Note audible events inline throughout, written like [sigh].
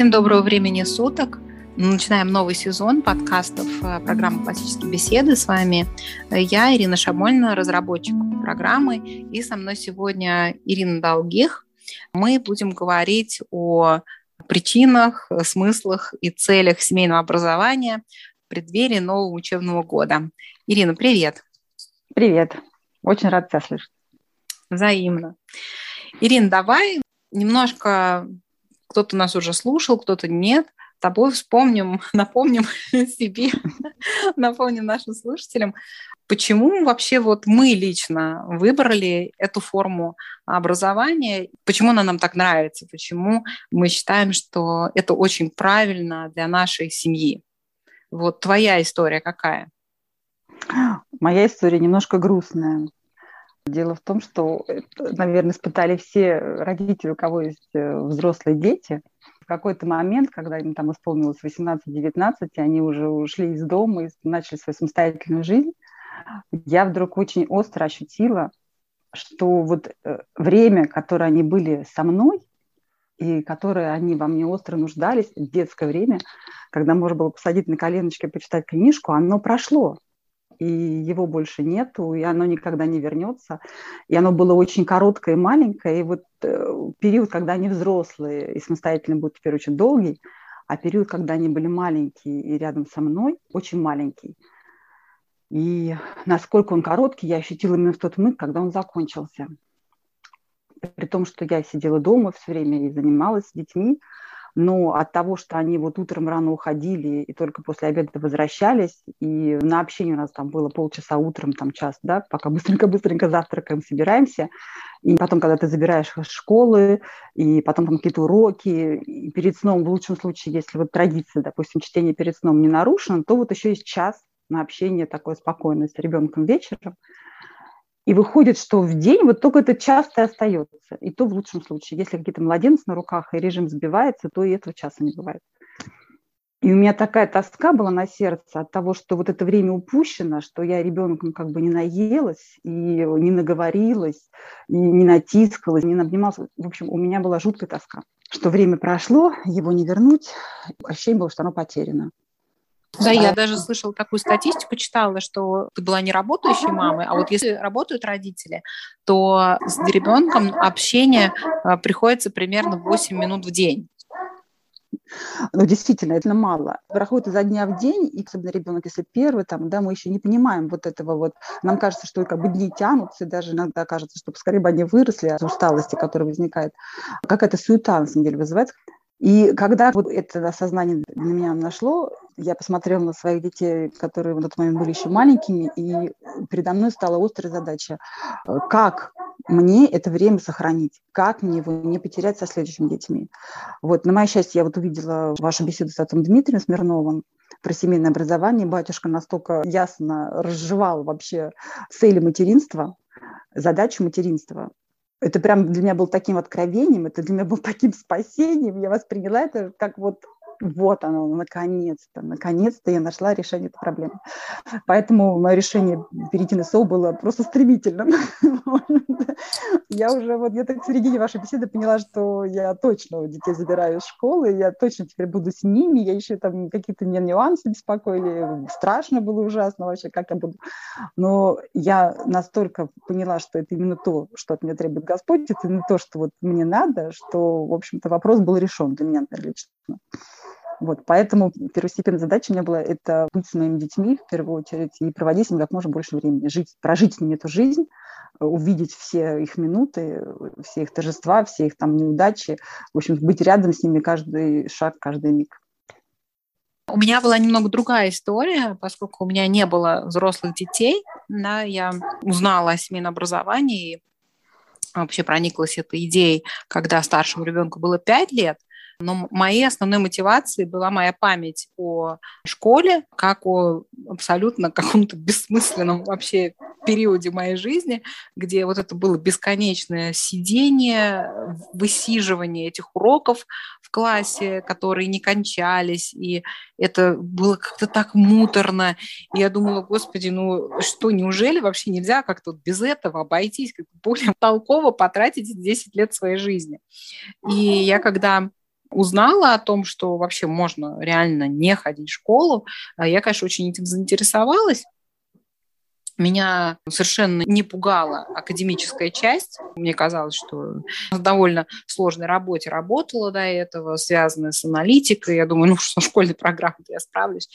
Всем доброго времени суток. Мы начинаем новый сезон подкастов э, программы «Классические беседы». С вами э, я, Ирина Шамольна, разработчик программы. И со мной сегодня Ирина Долгих. Мы будем говорить о причинах, смыслах и целях семейного образования в преддверии нового учебного года. Ирина, привет. Привет. Очень рад тебя слышать. Взаимно. Ирина, давай немножко кто-то нас уже слушал, кто-то нет. Тобой вспомним, [laughs] напомним [laughs] себе, [laughs] напомним нашим слушателям, почему вообще вот мы лично выбрали эту форму образования, почему она нам так нравится, почему мы считаем, что это очень правильно для нашей семьи. Вот твоя история какая? Моя история немножко грустная. Дело в том, что, наверное, испытали все родители, у кого есть э, взрослые дети. В какой-то момент, когда им там исполнилось 18-19, они уже ушли из дома и начали свою самостоятельную жизнь, я вдруг очень остро ощутила, что вот э, время, которое они были со мной, и которое они во мне остро нуждались, детское время, когда можно было посадить на коленочки и почитать книжку, оно прошло и его больше нету, и оно никогда не вернется. И оно было очень короткое и маленькое, и вот э, период, когда они взрослые и самостоятельно будут теперь очень долгий, а период, когда они были маленькие и рядом со мной, очень маленький. И насколько он короткий, я ощутила именно в тот момент, когда он закончился. При том, что я сидела дома все время и занималась с детьми, но от того, что они вот утром рано уходили и только после обеда возвращались, и на общение у нас там было полчаса утром, там час, да, пока быстренько-быстренько завтракаем, собираемся, и потом, когда ты забираешь из школы, и потом там какие-то уроки, и перед сном, в лучшем случае, если вот традиция, допустим, чтение перед сном не нарушена, то вот еще есть час на общение такое спокойное с ребенком вечером, и выходит, что в день вот только это часто остается. И то в лучшем случае. Если какие-то младенцы на руках и режим сбивается, то и этого часа не бывает. И у меня такая тоска была на сердце от того, что вот это время упущено, что я ребенком как бы не наелась, и не наговорилась, и не натискалась, не обнималась. В общем, у меня была жуткая тоска, что время прошло, его не вернуть. Ощущение было, что оно потеряно. Да, я даже слышала такую статистику, читала, что ты была не работающей мамой, а вот если работают родители, то с ребенком общение а, приходится примерно 8 минут в день. Ну, действительно, это мало. Проходит изо дня в день, и особенно ребенок, если первый, там, да, мы еще не понимаем вот этого вот. Нам кажется, что как бы дни тянутся, и даже иногда кажется, что скорее бы они выросли от усталости, которая возникает. Какая-то суета, на самом деле, вызывается. И когда вот это осознание на меня нашло, я посмотрела на своих детей, которые в тот момент были еще маленькими, и передо мной стала острая задача, э, как мне это время сохранить, как мне его не потерять со следующими детьми. Вот, на мое счастье, я вот увидела вашу беседу с отцом Дмитрием Смирновым про семейное образование. Батюшка настолько ясно разжевал вообще цели материнства, задачу материнства, это прям для меня был таким откровением, это для меня был [laughs] таким спасением. Я восприняла это как вот вот оно, наконец-то, наконец-то я нашла решение этой проблемы. Поэтому мое решение перейти на СОУ было просто стремительным. [laughs] Я уже вот где-то в середине вашей беседы поняла, что я точно детей забираю из школы, я точно теперь буду с ними, я еще там какие-то меня нюансы беспокоили, страшно было ужасно вообще, как я буду. Но я настолько поняла, что это именно то, что от меня требует Господь, это именно то, что вот мне надо, что, в общем-то, вопрос был решен для меня лично. Вот, поэтому первостепенная задача у меня была это быть с моими детьми в первую очередь и проводить с ними как можно больше времени, жить, прожить с ними эту жизнь, увидеть все их минуты, все их торжества, все их там неудачи, в общем, быть рядом с ними каждый шаг, каждый миг. У меня была немного другая история, поскольку у меня не было взрослых детей, да, я узнала о семейном образовании вообще прониклась этой идеей, когда старшему ребенку было 5 лет, но моей основной мотивацией была моя память о школе, как о абсолютно каком-то бессмысленном вообще периоде моей жизни, где вот это было бесконечное сидение, высиживание этих уроков в классе, которые не кончались, и это было как-то так муторно. И я думала, господи, ну что, неужели вообще нельзя как-то без этого обойтись, как более толково потратить 10 лет своей жизни? И я когда узнала о том, что вообще можно реально не ходить в школу, я, конечно, очень этим заинтересовалась. Меня совершенно не пугала академическая часть. Мне казалось, что в довольно сложной работе работала до этого, связанная с аналитикой. Я думаю, ну что, школьной программы я справлюсь.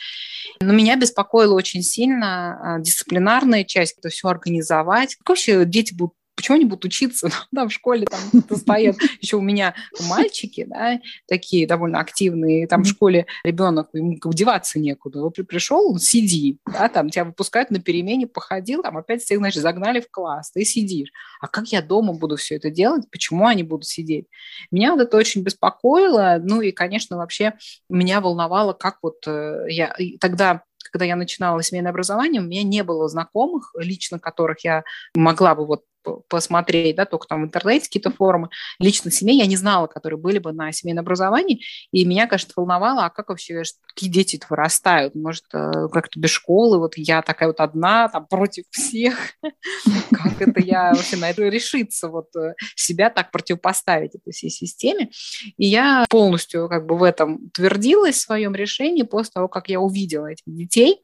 Но меня беспокоила очень сильно а, дисциплинарная часть, это все организовать. Как вообще дети будут почему они будут учиться? [laughs] Да, в школе там стоят еще у меня мальчики, да, такие довольно активные, там в школе ребенок, ему деваться некуда. Вот пришел, сиди, да, там тебя выпускают на перемене, походил, там опять всех, значит, загнали в класс, ты сидишь. А как я дома буду все это делать? Почему они будут сидеть? Меня вот это очень беспокоило, ну и, конечно, вообще меня волновало, как вот э, я тогда когда я начинала семейное образование, у меня не было знакомых, лично которых я могла бы вот посмотреть, да, только там в интернете какие-то форумы. Лично семей я не знала, которые были бы на семейном образовании, и меня, конечно, волновало, а как вообще какие дети вырастают? Может, э, как-то без школы, вот я такая вот одна, там, против всех. [laughs] Как это я вообще на это решиться, вот э, себя так противопоставить этой всей системе? И я полностью как бы в этом твердилась в своем решении после того, как я увидела этих детей,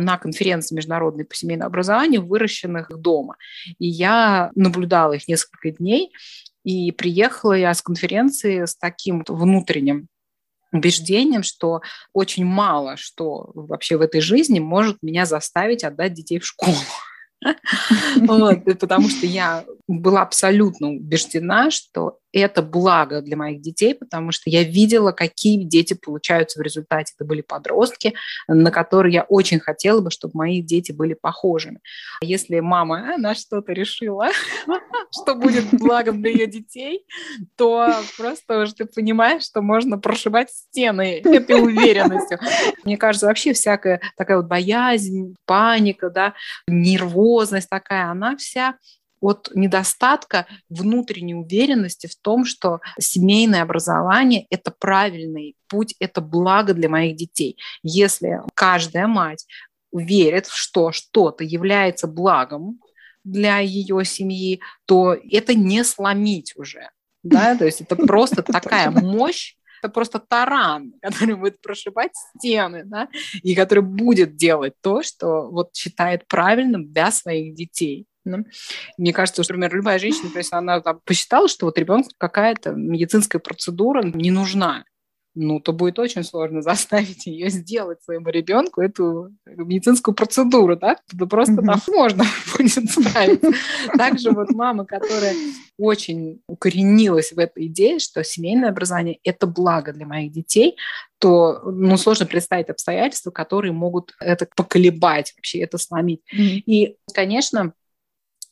на конференции международной по семейному образованию, выращенных дома. И я наблюдала их несколько дней, и приехала я с конференции с таким внутренним убеждением, что очень мало что вообще в этой жизни может меня заставить отдать детей в школу. [laughs] Потому что я была абсолютно убеждена, что это благо для моих детей, потому что я видела, какие дети получаются в результате. Это были подростки, на которые я очень хотела бы, чтобы мои дети были похожими. Если мама на что-то решила, [laughs] что будет благом для ее детей, то просто уже ты понимаешь, что можно прошивать стены этой уверенностью. Мне кажется, вообще всякая такая вот боязнь, паника, да, нервозность такая, она вся от недостатка внутренней уверенности в том, что семейное образование – это правильный путь, это благо для моих детей. Если каждая мать верит, что что-то является благом для ее семьи, то это не сломить уже. Да? То есть это просто такая мощь, это просто таран, который будет прошивать стены, да, и который будет делать то, что вот считает правильным для своих детей. Да? Мне кажется, что, например, любая женщина, если она там, посчитала, что вот ребенку какая-то медицинская процедура не нужна, ну, то будет очень сложно [laughs] заставить ее сделать своему ребенку эту медицинскую процедуру, да? Это просто mm-hmm. так можно [laughs] будет справиться. Также вот мама, которая очень укоренилась в этой идее, что семейное образование – это благо для моих детей, то ну, сложно представить обстоятельства, которые могут это поколебать, вообще это сломить. Mm-hmm. И, конечно,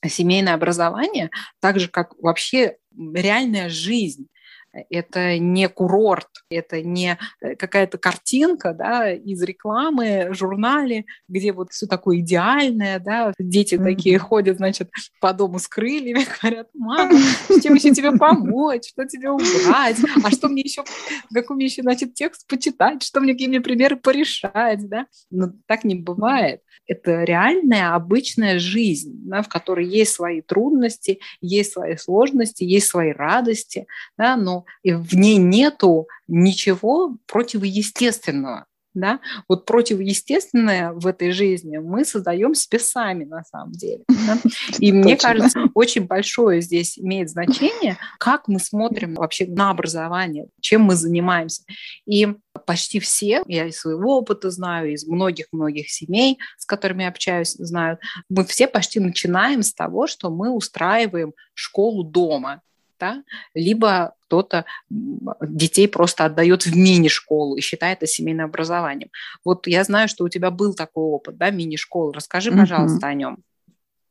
семейное образование, так же как вообще реальная жизнь, это не курорт, это не э, какая-то картинка да, из рекламы, журнале, где вот все такое идеальное, да, дети mm-hmm. такие ходят, значит, по дому с крыльями, [laughs] говорят, мама, чем еще тебе помочь, что тебе убрать, а что мне еще, какой мне еще, значит, текст почитать, что мне, какие мне примеры порешать, да, но так не бывает. Это реальная, обычная жизнь, да, в которой есть свои трудности, есть свои сложности, есть свои радости, да, но в ней нету ничего противоестественного. Да? Вот противоестественное в этой жизни мы создаем себе сами на самом деле. Да? [laughs] И мне кажется, очень большое здесь имеет значение, как мы смотрим вообще на образование, чем мы занимаемся. И почти все, я из своего опыта знаю, из многих-многих семей, с которыми общаюсь, знаю, мы все почти начинаем с того, что мы устраиваем школу дома да, либо кто-то детей просто отдает в мини-школу и считает это семейным образованием. Вот я знаю, что у тебя был такой опыт, да, мини-школы. Расскажи, пожалуйста, mm-hmm. о нем.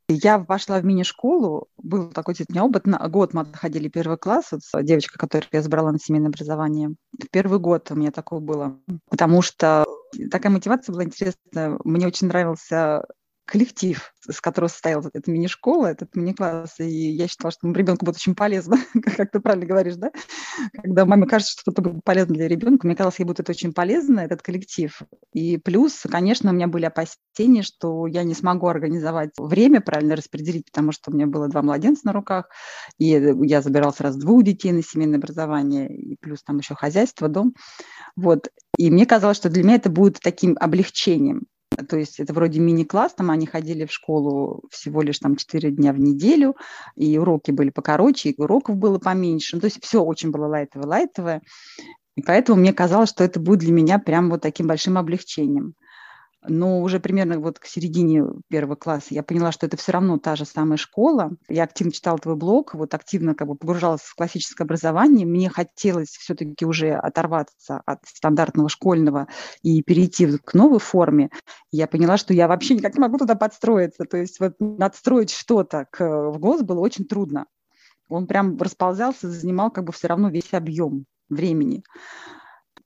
Я вошла в мини-школу, был такой у меня опыт, на год мы отходили первый класс, вот девочка, которую я забрала на семейное образование. В первый год у меня такое было, потому что такая мотивация была интересная. Мне очень нравился коллектив, с которого состояла эта мини-школа, этот мини-класс, и я считала, что ребенку будет очень полезно, [laughs] как ты правильно говоришь, да? Когда маме кажется, что что-то будет полезно для ребенка, мне казалось, ей будет это очень полезно, этот коллектив. И плюс, конечно, у меня были опасения, что я не смогу организовать время, правильно распределить, потому что у меня было два младенца на руках, и я забирала сразу двух детей на семейное образование, и плюс там еще хозяйство, дом. Вот. И мне казалось, что для меня это будет таким облегчением. То есть это вроде мини-класс, там они ходили в школу всего лишь там 4 дня в неделю, и уроки были покороче, и уроков было поменьше. Ну, то есть все очень было лайтовое-лайтовое. И поэтому мне казалось, что это будет для меня прям вот таким большим облегчением но уже примерно вот к середине первого класса я поняла, что это все равно та же самая школа. Я активно читала твой блог, вот активно как бы погружалась в классическое образование. Мне хотелось все-таки уже оторваться от стандартного школьного и перейти к новой форме. Я поняла, что я вообще никак не могу туда подстроиться. То есть вот надстроить что-то к, в ГОС было очень трудно. Он прям расползался, занимал как бы все равно весь объем времени.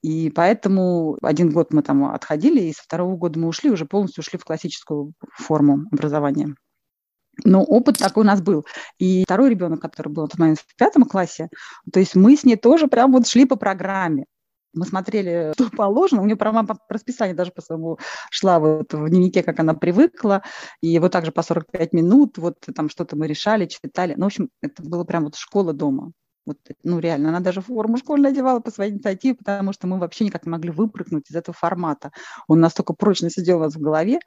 И поэтому один год мы там отходили, и со второго года мы ушли, уже полностью ушли в классическую форму образования. Но опыт такой у нас был. И второй ребенок, который был в пятом классе, то есть мы с ней тоже прям вот шли по программе. Мы смотрели, [laughs] что положено. У нее прямо по расписанию даже по своему шла вот в дневнике, как она привыкла. И вот также по 45 минут, вот там что-то мы решали, читали. Ну, в общем, это было прям вот школа дома. Вот, ну, реально, она даже форму школьную одевала по своей инициативе, потому что мы вообще никак не могли выпрыгнуть из этого формата. Он настолько прочно сидел у нас в голове.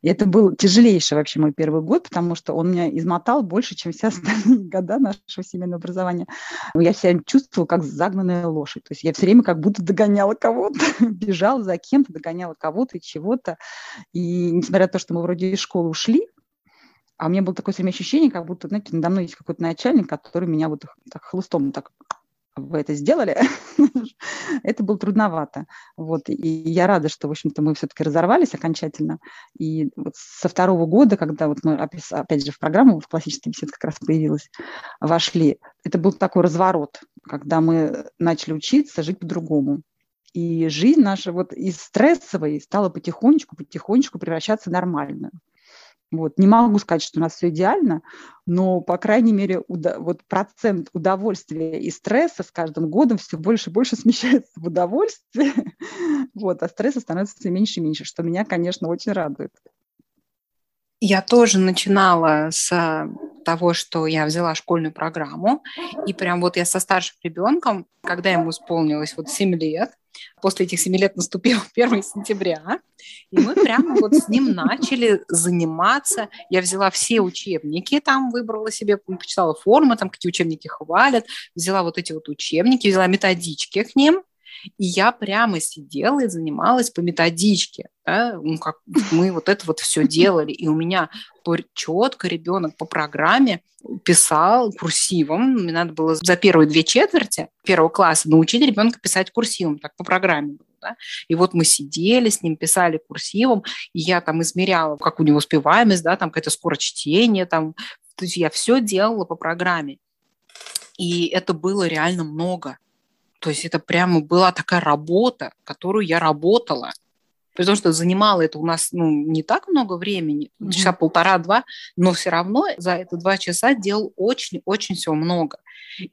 И это был тяжелейший вообще мой первый год, потому что он меня измотал больше, чем все остальные [laughs] года нашего семейного образования. Я себя чувствовала как загнанная лошадь. То есть я все время как будто догоняла кого-то, [laughs] бежала за кем-то, догоняла кого-то и чего-то. И несмотря на то, что мы вроде из школы ушли, а у меня было такое все время ощущение, как будто, знаете, надо мной есть какой-то начальник, который меня вот так хлыстом так вы это сделали, [laughs] это было трудновато. Вот. И я рада, что, в общем-то, мы все-таки разорвались окончательно. И вот со второго года, когда вот мы, опять же, в программу, в классический бесед как раз появилась, вошли, это был такой разворот, когда мы начали учиться жить по-другому. И жизнь наша вот из стрессовой стала потихонечку, потихонечку превращаться в нормальную. Вот. Не могу сказать, что у нас все идеально, но, по крайней мере, уда- вот процент удовольствия и стресса с каждым годом все больше и больше [laughs] смещается в удовольствие, [laughs] вот, а стресса становится все меньше и меньше, что меня, конечно, очень радует. Я тоже начинала с того, что я взяла школьную программу, и прям вот я со старшим ребенком, когда ему исполнилось вот 7 лет, после этих 7 лет наступил [laughs] 1 сентября, и мы прямо вот с ним начали заниматься. Я взяла все учебники, там выбрала себе, почитала формы, там какие учебники хвалят, взяла вот эти вот учебники, взяла методички к ним, и я прямо сидела и занималась по методичке. Да? Ну, как мы вот это вот все делали. И у меня четко ребенок по программе писал курсивом. Мне надо было за первые две четверти первого класса научить ребенка писать курсивом, так по программе. Да? И вот мы сидели с ним, писали курсивом, и я там измеряла, как у него успеваемость, да, там какая-то скорость чтения, там, то есть я все делала по программе. И это было реально много. То есть это прямо была такая работа, которую я работала. Потому что занимало это у нас ну, не так много времени, mm-hmm. часа полтора-два, но все равно за это два часа делал очень-очень всего много.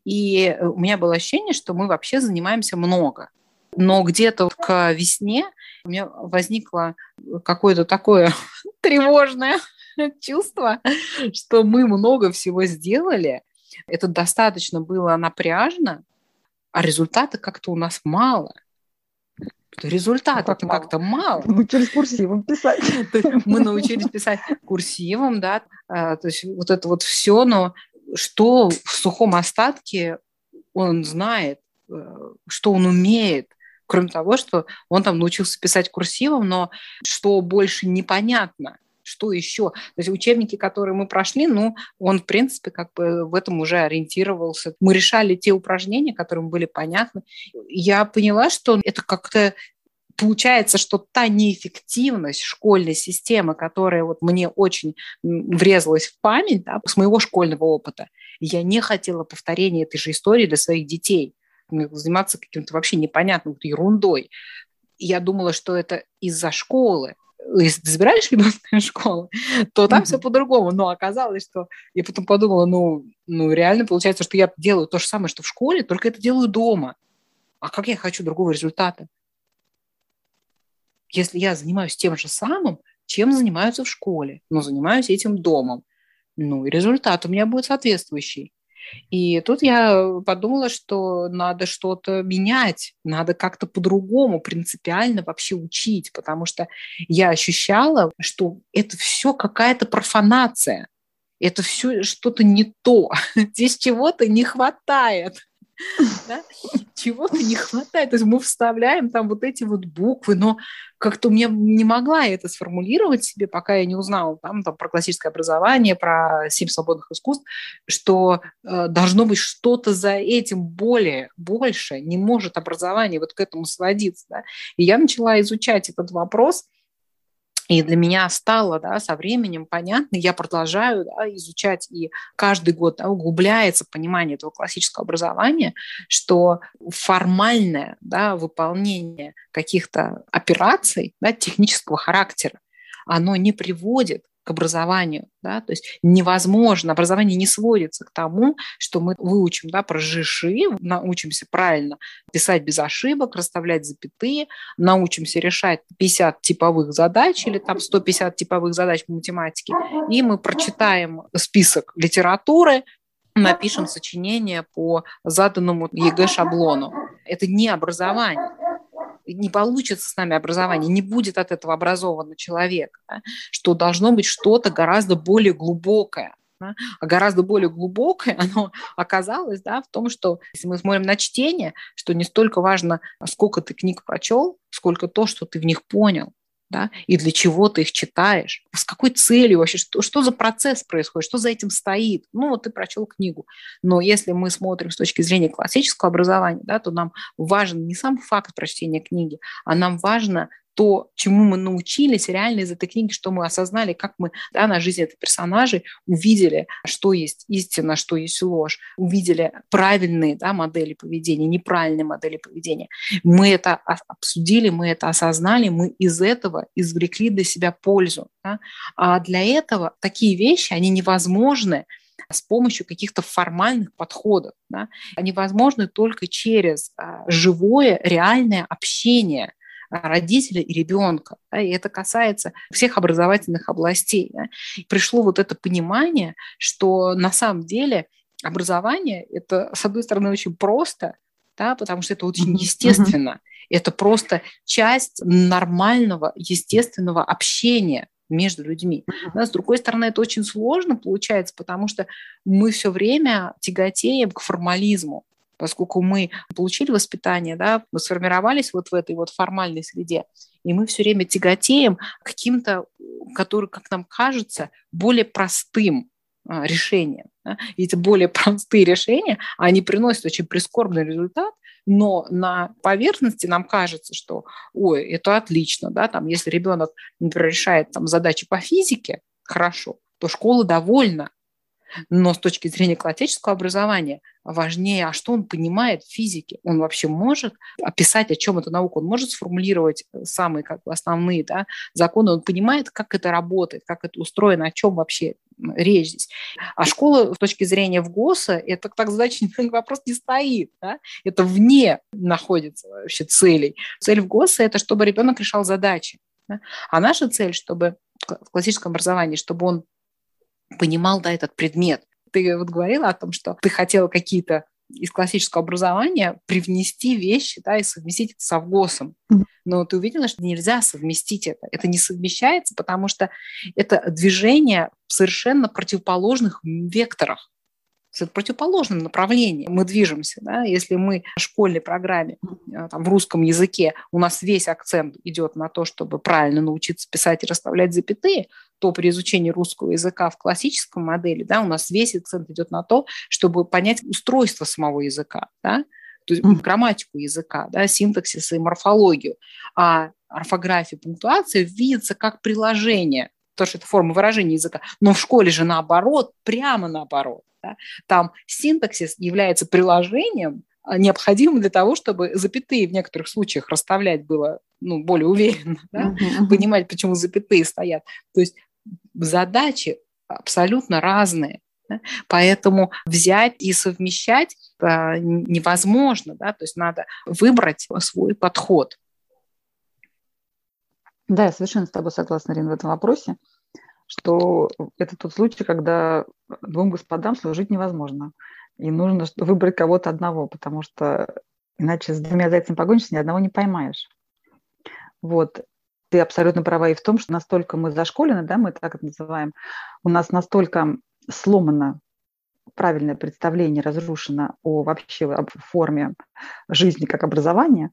И э, у меня было ощущение, что мы вообще занимаемся много. Но где-то к весне у меня возникло какое-то такое [laughs] тревожное [laughs] чувство, что мы много всего сделали. Это достаточно было напряжно, а результата как-то у нас мало. Результата ну, как как-то мало. Мы научились курсивом писать. [laughs] Мы научились писать курсивом, да, а, то есть вот это вот все, но что в сухом остатке он знает, э, что он умеет, кроме того, что он там научился писать курсивом, но что больше непонятно что еще? То есть учебники, которые мы прошли, ну, он, в принципе, как бы в этом уже ориентировался. Мы решали те упражнения, которые были понятны. Я поняла, что это как-то получается, что та неэффективность школьной системы, которая вот мне очень врезалась в память да, с моего школьного опыта, я не хотела повторения этой же истории для своих детей заниматься каким-то вообще непонятным ерундой. Я думала, что это из-за школы, если ты забираешь ребенка из школы, то там mm-hmm. все по-другому. Но оказалось, что я потом подумала, ну, ну, реально получается, что я делаю то же самое, что в школе, только это делаю дома. А как я хочу другого результата? Если я занимаюсь тем же самым, чем занимаются в школе, но занимаюсь этим домом, ну и результат у меня будет соответствующий. И тут я подумала, что надо что-то менять, надо как-то по-другому, принципиально вообще учить, потому что я ощущала, что это все какая-то профанация, это все что-то не то, [laughs] здесь чего-то не хватает. [laughs] Да? Чего-то не хватает. То есть мы вставляем там вот эти вот буквы, но как-то меня не могла это сформулировать себе, пока я не узнала там, там про классическое образование, про семь свободных искусств, что э, должно быть что-то за этим более, больше, не может образование вот к этому сводиться. Да? И я начала изучать этот вопрос – и для меня стало да, со временем понятно, я продолжаю да, изучать, и каждый год да, углубляется понимание этого классического образования, что формальное да, выполнение каких-то операций да, технического характера, оно не приводит к образованию. Да? То есть невозможно, образование не сводится к тому, что мы выучим да, про жиши, научимся правильно писать без ошибок, расставлять запятые, научимся решать 50 типовых задач или там 150 типовых задач по математике, и мы прочитаем список литературы, напишем сочинение по заданному ЕГЭ-шаблону. Это не образование не получится с нами образование, не будет от этого образованного человека, да, что должно быть что-то гораздо более глубокое. Да, а гораздо более глубокое [laughs] оно оказалось да, в том, что если мы смотрим на чтение, что не столько важно, сколько ты книг прочел, сколько то, что ты в них понял да, и для чего ты их читаешь, с какой целью вообще, что, что за процесс происходит, что за этим стоит. Ну, вот ты прочел книгу, но если мы смотрим с точки зрения классического образования, да, то нам важен не сам факт прочтения книги, а нам важно то, чему мы научились реально из этой книги, что мы осознали, как мы да, на жизни этих персонажей увидели, что есть истина, что есть ложь, увидели правильные да, модели поведения, неправильные модели поведения. Мы это обсудили, мы это осознали, мы из этого извлекли для себя пользу. Да? А для этого такие вещи, они невозможны с помощью каких-то формальных подходов. Да? Они возможны только через а, живое, реальное общение – родителя и ребенка. Да, и это касается всех образовательных областей. Да. пришло вот это понимание, что на самом деле образование – это, с одной стороны, очень просто, да, потому что это очень естественно. Это просто часть нормального, естественного общения между людьми. Да, с другой стороны, это очень сложно получается, потому что мы все время тяготеем к формализму поскольку мы получили воспитание, да, мы сформировались вот в этой вот формальной среде, и мы все время тяготеем к каким-то, которые, как нам кажется, более простым а, решениям. Да? И эти более простые решения, они приносят очень прискорбный результат, но на поверхности нам кажется, что, ой, это отлично, да, там, если ребенок, например, решает там задачи по физике, хорошо, то школа довольна, но с точки зрения классического образования важнее, а что он понимает в физике. Он вообще может описать, о чем эта наука, он может сформулировать э, самые как бы, основные да, законы, он понимает, как это работает, как это устроено, о чем вообще речь здесь. А школа с точки зрения ВГОСа, это так задача [laughs] вопрос не стоит. Да? Это вне находится вообще целей. Цель ВГОСа – это чтобы ребенок решал задачи. Да? А наша цель, чтобы в классическом образовании, чтобы он понимал да, этот предмет. Ты вот говорила о том, что ты хотела какие-то из классического образования привнести вещи да, и совместить это со ВГОСом. Но ты увидела, что нельзя совместить это. Это не совмещается, потому что это движение в совершенно противоположных векторах в противоположном направлении мы движемся. Да? Если мы в школьной программе э, там, в русском языке у нас весь акцент идет на то, чтобы правильно научиться писать и расставлять запятые, то при изучении русского языка в классическом модели да, у нас весь акцент идет на то, чтобы понять устройство самого языка. Да? то есть грамматику языка, да, синтаксис и морфологию. А орфография, пунктуация видится как приложение, потому что это форма выражения языка. Но в школе же наоборот, прямо наоборот. Да? Там синтаксис является приложением необходимым для того, чтобы запятые в некоторых случаях расставлять было ну, более уверенно, [laughs] да? uh-huh. понимать, почему запятые стоят. То есть задачи абсолютно разные. Да? Поэтому взять и совмещать а, невозможно, да? то есть надо выбрать свой подход. Да, я совершенно с тобой согласна, Рин, в этом вопросе, что это тот случай, когда двум господам служить невозможно. И нужно выбрать кого-то одного, потому что иначе с двумя зайцами погонишься, ни одного не поймаешь. Вот. Ты абсолютно права и в том, что настолько мы зашколены, да, мы так это называем, у нас настолько сломано правильное представление, разрушено о вообще об форме жизни как образования,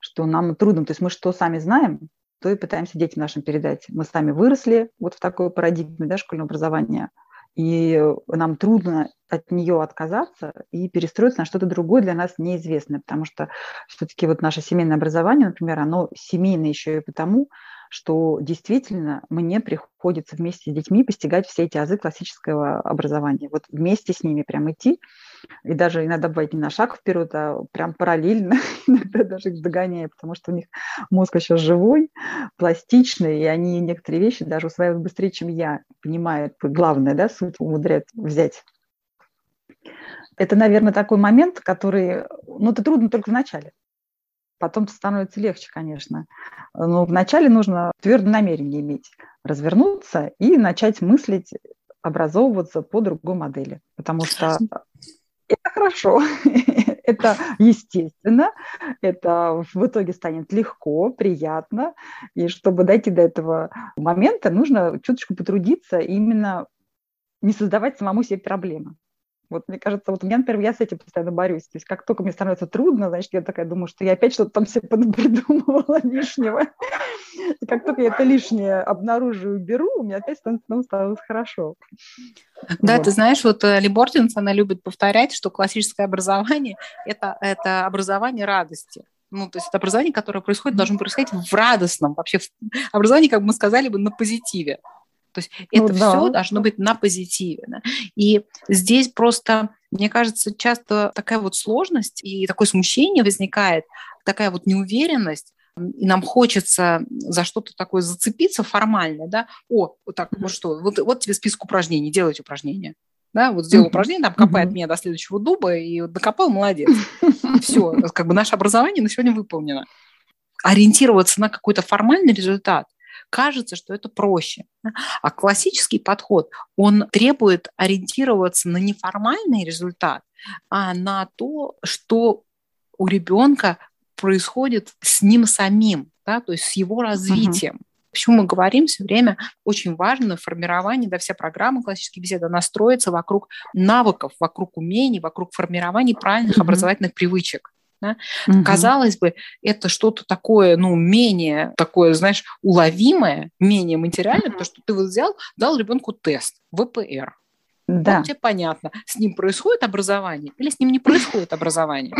что нам трудно, то есть мы что сами знаем, то и пытаемся детям нашим передать. Мы сами выросли вот в такой парадигме да, школьного образования, и нам трудно от нее отказаться и перестроиться на что-то другое для нас неизвестное, потому что все-таки вот наше семейное образование, например, оно семейное еще и потому, что действительно мне приходится вместе с детьми постигать все эти азы классического образования. Вот вместе с ними прям идти, и даже иногда бывает не на шаг вперед, а прям параллельно, [laughs] иногда даже их догоняя, потому что у них мозг еще живой, пластичный, и они некоторые вещи даже усваивают быстрее, чем я, понимают главное, да, суть умудряют взять. Это, наверное, такой момент, который, ну, это трудно только в начале. Потом становится легче, конечно. Но вначале нужно твердое намерение иметь, развернуться и начать мыслить, образовываться по другой модели. Потому что это хорошо, [laughs] это естественно, это в итоге станет легко, приятно. И чтобы дойти до этого момента, нужно чуточку потрудиться, именно не создавать самому себе проблемы. Вот мне кажется, вот у меня, например, я с этим постоянно борюсь. То есть как только мне становится трудно, значит, я такая думаю, что я опять что-то там себе [laughs] придумывала лишнего. И как только я это лишнее обнаруживаю и беру, у меня опять становится, становится хорошо. Да, вот. ты знаешь, вот э, Ли Бортинс, она любит повторять, что классическое образование это, – это образование радости. Ну, то есть это образование, которое происходит, должно происходить в радостном, вообще в образовании, как бы мы сказали бы, на позитиве. То есть ну, это да. все должно быть на позитиве. Да? И здесь просто, мне кажется, часто такая вот сложность и такое смущение возникает, такая вот неуверенность, и нам хочется за что-то такое зацепиться формально, да, о, вот так, вот что, вот, вот тебе список упражнений, делайте упражнения, да, вот сделал упражнение, там, копает меня до следующего дуба, и вот докопал, молодец. [laughs] Все, как бы наше образование на сегодня выполнено. Ориентироваться на какой-то формальный результат – кажется, что это проще. А классический подход, он требует ориентироваться на неформальный результат, а на то, что у ребенка происходит с ним самим, да, то есть с его развитием. Uh-huh. Почему мы говорим все время, очень важно формирование, да, вся программа классической беседы, она строится вокруг навыков, вокруг умений, вокруг формирования правильных uh-huh. образовательных привычек. Да? Угу. Казалось бы, это что-то такое, ну, менее такое, знаешь, уловимое, менее материальное, угу. потому что ты вот взял, дал ребенку тест, ВПР. Да. Вот тебе понятно, с ним происходит образование или с ним не происходит образование.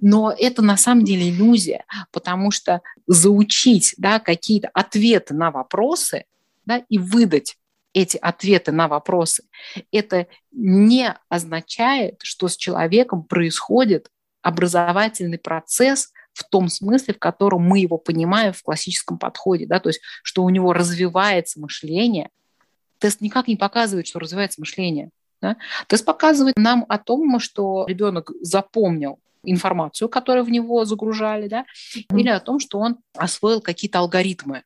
Но это на самом деле иллюзия, потому что заучить да, какие-то ответы на вопросы да, и выдать эти ответы на вопросы, это не означает, что с человеком происходит образовательный процесс в том смысле, в котором мы его понимаем в классическом подходе, да, то есть что у него развивается мышление. Тест никак не показывает, что развивается мышление. Да? Тест показывает нам о том, что ребенок запомнил информацию, которую в него загружали, да, или о том, что он освоил какие-то алгоритмы,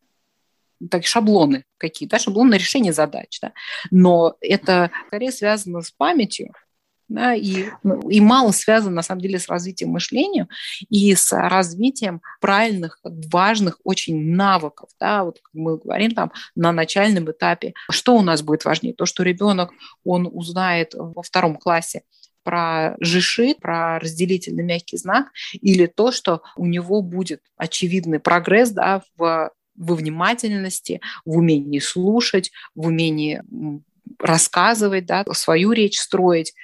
так, шаблоны какие-то, да, шаблоны решения задач. Да. Но это скорее связано с памятью, да, и, ну, и мало связано, на самом деле, с развитием мышления и с развитием правильных, важных очень навыков. Да, вот мы говорим там на начальном этапе, что у нас будет важнее? То, что ребенок, он узнает во втором классе про жиши, про разделительный мягкий знак, или то, что у него будет очевидный прогресс да, в, во внимательности, в умении слушать, в умении рассказывать, да, свою речь строить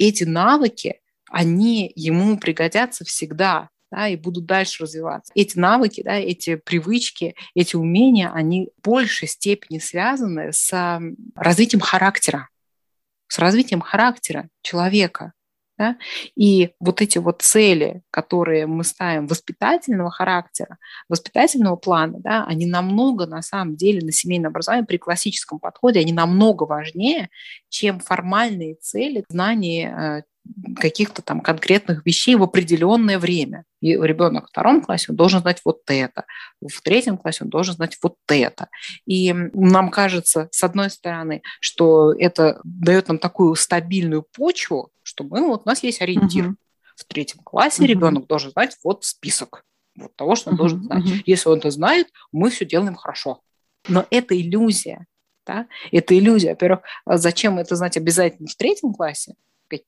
эти навыки, они ему пригодятся всегда, да, и будут дальше развиваться. Эти навыки, да, эти привычки, эти умения, они в большей степени связаны с развитием характера, с развитием характера человека. Да? И вот эти вот цели, которые мы ставим воспитательного характера, воспитательного плана, да, они намного на самом деле на семейное образование при классическом подходе, они намного важнее, чем формальные цели, знания э, каких-то там конкретных вещей в определенное время. И ребенок в втором классе он должен знать вот это, в третьем классе он должен знать вот это. И нам кажется, с одной стороны, что это дает нам такую стабильную почву, что мы, вот, у нас есть ориентир. Uh-huh. В третьем классе uh-huh. ребенок должен знать вот список вот того, что он uh-huh. должен знать. Uh-huh. Если он это знает, мы все делаем хорошо. Но это иллюзия. Да? Это иллюзия. Во-первых, зачем это знать обязательно в третьем классе?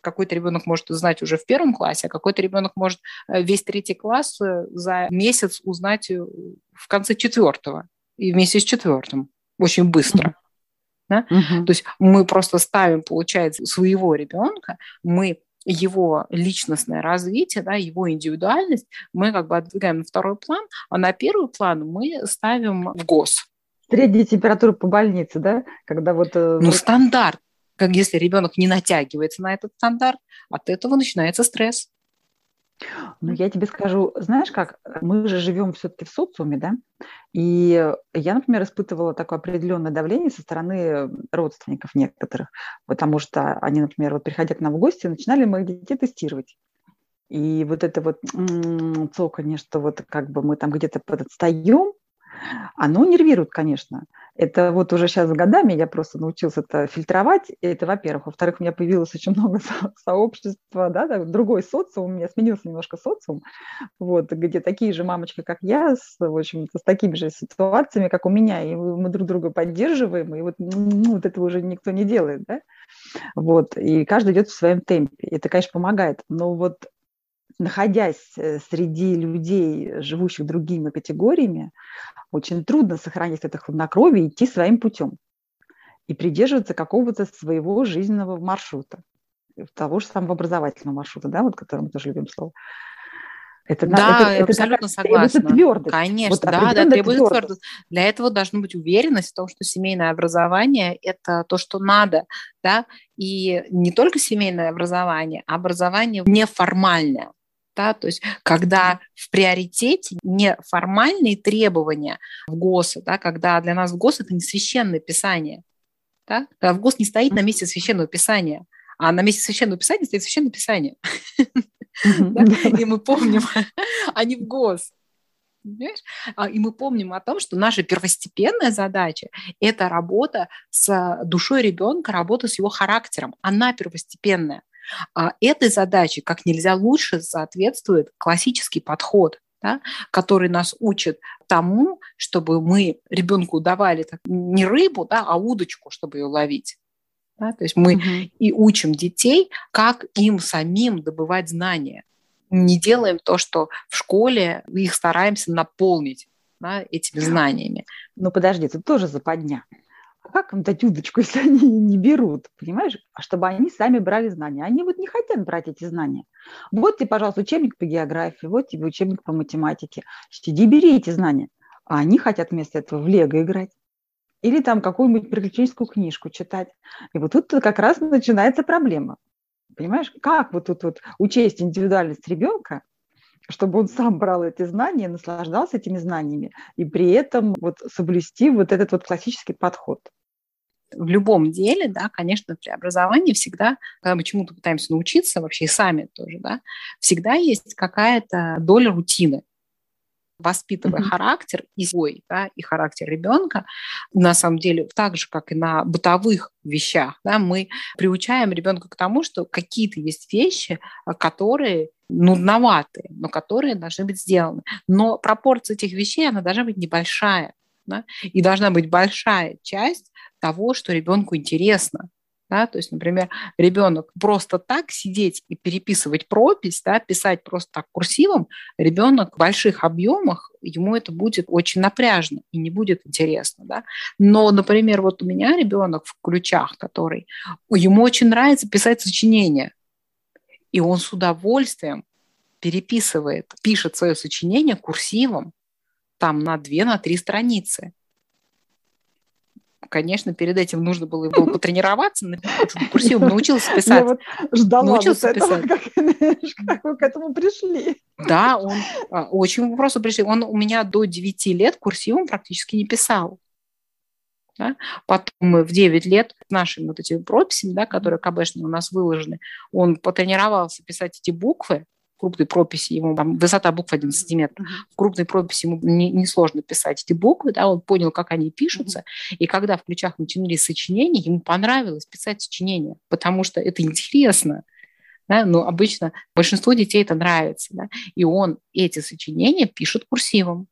Какой-то ребенок может знать уже в первом классе, а какой-то ребенок может э, весь третий класс э, за месяц узнать э, в конце четвертого и вместе с четвертым очень быстро. Mm-hmm. Да? Mm-hmm. То есть мы просто ставим, получается, своего ребенка, мы его личностное развитие, да, его индивидуальность мы как бы отдвигаем на второй план, а на первый план мы ставим в ГОС. Средняя температура по больнице, да? Когда вот... Ну, стандарт как если ребенок не натягивается на этот стандарт, от этого начинается стресс. Ну, я тебе скажу, знаешь как, мы же живем все-таки в социуме, да, и я, например, испытывала такое определенное давление со стороны родственников некоторых, потому что они, например, вот приходя к нам в гости, начинали моих детей тестировать. И вот это вот цоканье, что вот как бы мы там где-то подотстаем, оно нервирует, конечно. Это вот уже сейчас годами я просто научился это фильтровать. Это, во-первых. Во-вторых, у меня появилось очень много со- сообщества, да, другой социум, у меня сменился немножко социум, вот, где такие же мамочки, как я, с, в общем с такими же ситуациями, как у меня, и мы друг друга поддерживаем, и вот, ну, вот этого уже никто не делает, да, вот, и каждый идет в своем темпе. Это, конечно, помогает, но вот находясь э, среди людей, живущих другими категориями, очень трудно сохранить это хладнокровие и идти своим путем и придерживаться какого-то своего жизненного маршрута, того же самого образовательного маршрута, да, вот который мы тоже любим слово. Это, да, это, абсолютно это согласна. Твердость. Конечно, вот да, да, требуется твердость. Для этого должна быть уверенность в том, что семейное образование – это то, что надо, да, и не только семейное образование, а образование неформальное, да, то есть когда в приоритете не формальные требования в ГОС, да, когда для нас в ГОС это не священное писание, да, когда в ГОС не стоит на месте священного писания, а на месте священного писания стоит священное писание. [laughs] И мы помним, [laughs] а не в ГОС. А, и мы помним о том, что наша первостепенная задача – это работа с душой ребенка, работа с его характером. Она первостепенная. А этой задаче как нельзя лучше соответствует классический подход, да, который нас учит тому, чтобы мы ребенку давали не рыбу, да, а удочку, чтобы ее ловить. Да? То есть мы угу. и учим детей, как им самим добывать знания. Не делаем то, что в школе их стараемся наполнить да, этими знаниями. Ну подожди, это тоже западня как им дать удочку, [laughs] если они не берут, понимаешь? А чтобы они сами брали знания. Они вот не хотят брать эти знания. Вот тебе, пожалуйста, учебник по географии, вот тебе учебник по математике. Сиди, бери эти знания. А они хотят вместо этого в лего играть. Или там какую-нибудь приключенческую книжку читать. И вот тут как раз начинается проблема. Понимаешь, как вот тут вот учесть индивидуальность ребенка, чтобы он сам брал эти знания, наслаждался этими знаниями, и при этом вот соблюсти вот этот вот классический подход. В любом деле, да, конечно, при образовании всегда, когда мы чему-то пытаемся научиться, вообще и сами тоже, да, всегда есть какая-то доля рутины воспитывая mm-hmm. характер и свой, да, и характер ребенка, на самом деле, так же, как и на бытовых вещах, да, мы приучаем ребенка к тому, что какие-то есть вещи, которые нудноватые, но которые должны быть сделаны. Но пропорция этих вещей, она должна быть небольшая. Да? И должна быть большая часть того, что ребенку интересно. Да? То есть, например, ребенок просто так сидеть и переписывать пропись, да, писать просто так курсивом, ребенок в больших объемах, ему это будет очень напряжно и не будет интересно. Да? Но, например, вот у меня ребенок в ключах, который, ему очень нравится писать сочинения, и он с удовольствием переписывает, пишет свое сочинение курсивом, там на две, на три страницы. Конечно, перед этим нужно было, было [laughs] потренироваться, курсивом научился писать. Я вот ждала научился этого, писать. Как, [laughs] как вы к этому пришли. Да, он а, очень просто пришли. Он у меня до 9 лет курсивом практически не писал. Да? Потом мы в 9 лет нашими вот этими прописями, да, которые КБшные у нас выложены, он потренировался писать эти буквы, крупной прописи, ему там высота букв 1 сантиметр, в крупной прописи ему несложно не писать эти буквы, да, он понял, как они пишутся, и когда в ключах начинались сочинения, ему понравилось писать сочинения, потому что это интересно, да, но обычно большинству детей это нравится, да, и он эти сочинения пишет курсивом.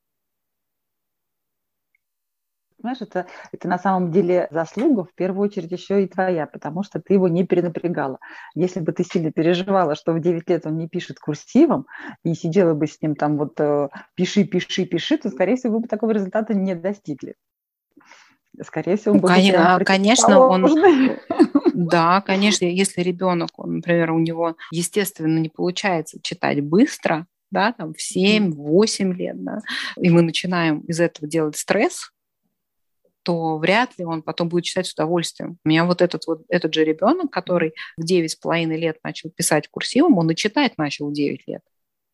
Понимаешь, это, это на самом деле заслуга в первую очередь еще и твоя, потому что ты его не перенапрягала. Если бы ты сильно переживала, что в 9 лет он не пишет курсивом, и сидела бы с ним там вот э, пиши, пиши, пиши, то, скорее всего, вы бы такого результата не достигли. Скорее всего, он был конечно, конечно, он, [laughs] да, конечно, если ребенок, он, например, у него, естественно, не получается читать быстро, да, там в 7-8 лет, да, и мы начинаем из этого делать стресс, то вряд ли он потом будет читать с удовольствием. У меня вот этот вот этот же ребенок, который в 9,5 лет начал писать курсивом, он и читать начал в 9 лет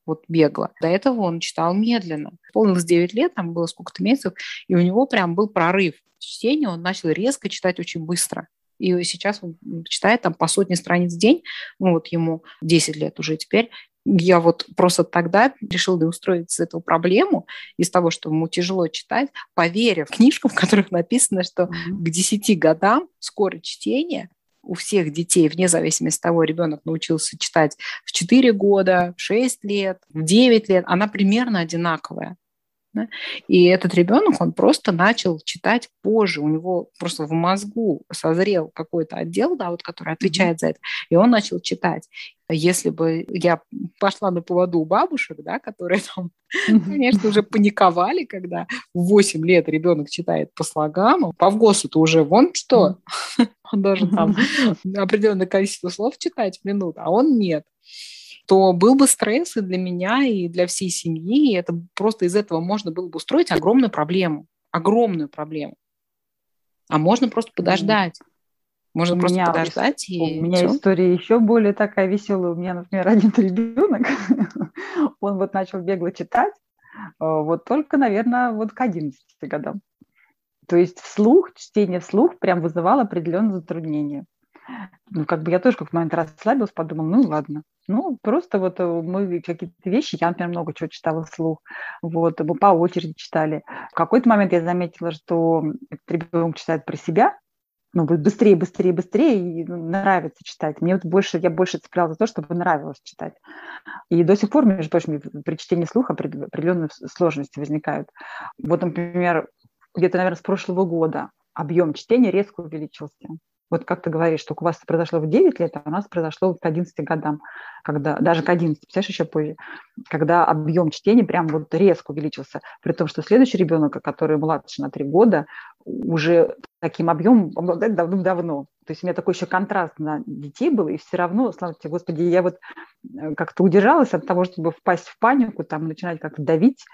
вот бегло. До этого он читал медленно. Полнилось 9 лет, там было сколько-то месяцев, и у него прям был прорыв в чтении, он начал резко читать очень быстро. И сейчас он читает там по сотне страниц в день, ну вот ему 10 лет уже теперь, я вот просто тогда решила устроить с эту проблему из того, что ему тяжело читать, поверив книжкам, в [laughs] которых написано, что mm-hmm. к 10 годам скорость чтения у всех детей, вне зависимости от того, ребенок научился читать в 4 года, в 6 лет, в 9 лет, она примерно одинаковая. Да? И этот ребенок, он просто начал читать позже, у него просто в мозгу созрел какой-то отдел, да, вот, который отвечает mm-hmm. за это, и он начал читать. Если бы я пошла на поводу у бабушек, да, которые там, mm-hmm. конечно, уже паниковали, когда в 8 лет ребенок читает по слогам, по ВГОСу-то уже вон что, mm-hmm. он должен там определенное количество слов читать в минуту, а он нет то был бы стресс и для меня, и для всей семьи, и это просто из этого можно было бы устроить огромную проблему, огромную проблему. А можно просто подождать. Можно у просто меня, подождать. И у меня все. история еще более такая веселая. У меня, например, [laughs] один ребенок, [laughs] он вот начал бегло читать, э, вот только, наверное, вот к 11 годам. То есть вслух, чтение вслух прям вызывало определенное затруднение. Ну, как бы я тоже как момент расслабилась, подумала, ну ладно. Ну, просто вот э, мы какие-то вещи, я, например, много чего читала вслух, вот, мы по очереди читали. В какой-то момент я заметила, что ребенок читает про себя, ну, быстрее, быстрее, быстрее, и ну, нравится читать. Мне вот больше, я больше цепляла за то, чтобы нравилось читать. И до сих пор, между прочим, при чтении слуха определенные сложности возникают. Вот, например, где-то, наверное, с прошлого года объем чтения резко увеличился. Вот как ты говоришь, что у вас это произошло в 9 лет, а у нас произошло к 11 годам, когда, даже к 11, представляешь, еще позже, когда объем чтения прям вот резко увеличился, при том, что следующий ребенок, который младше на 3 года, уже таким объемом обладает давным-давно. То есть у меня такой еще контраст на детей был, и все равно, слава тебе, Господи, я вот э, как-то удержалась от того, чтобы впасть в панику, там начинать как-то давить,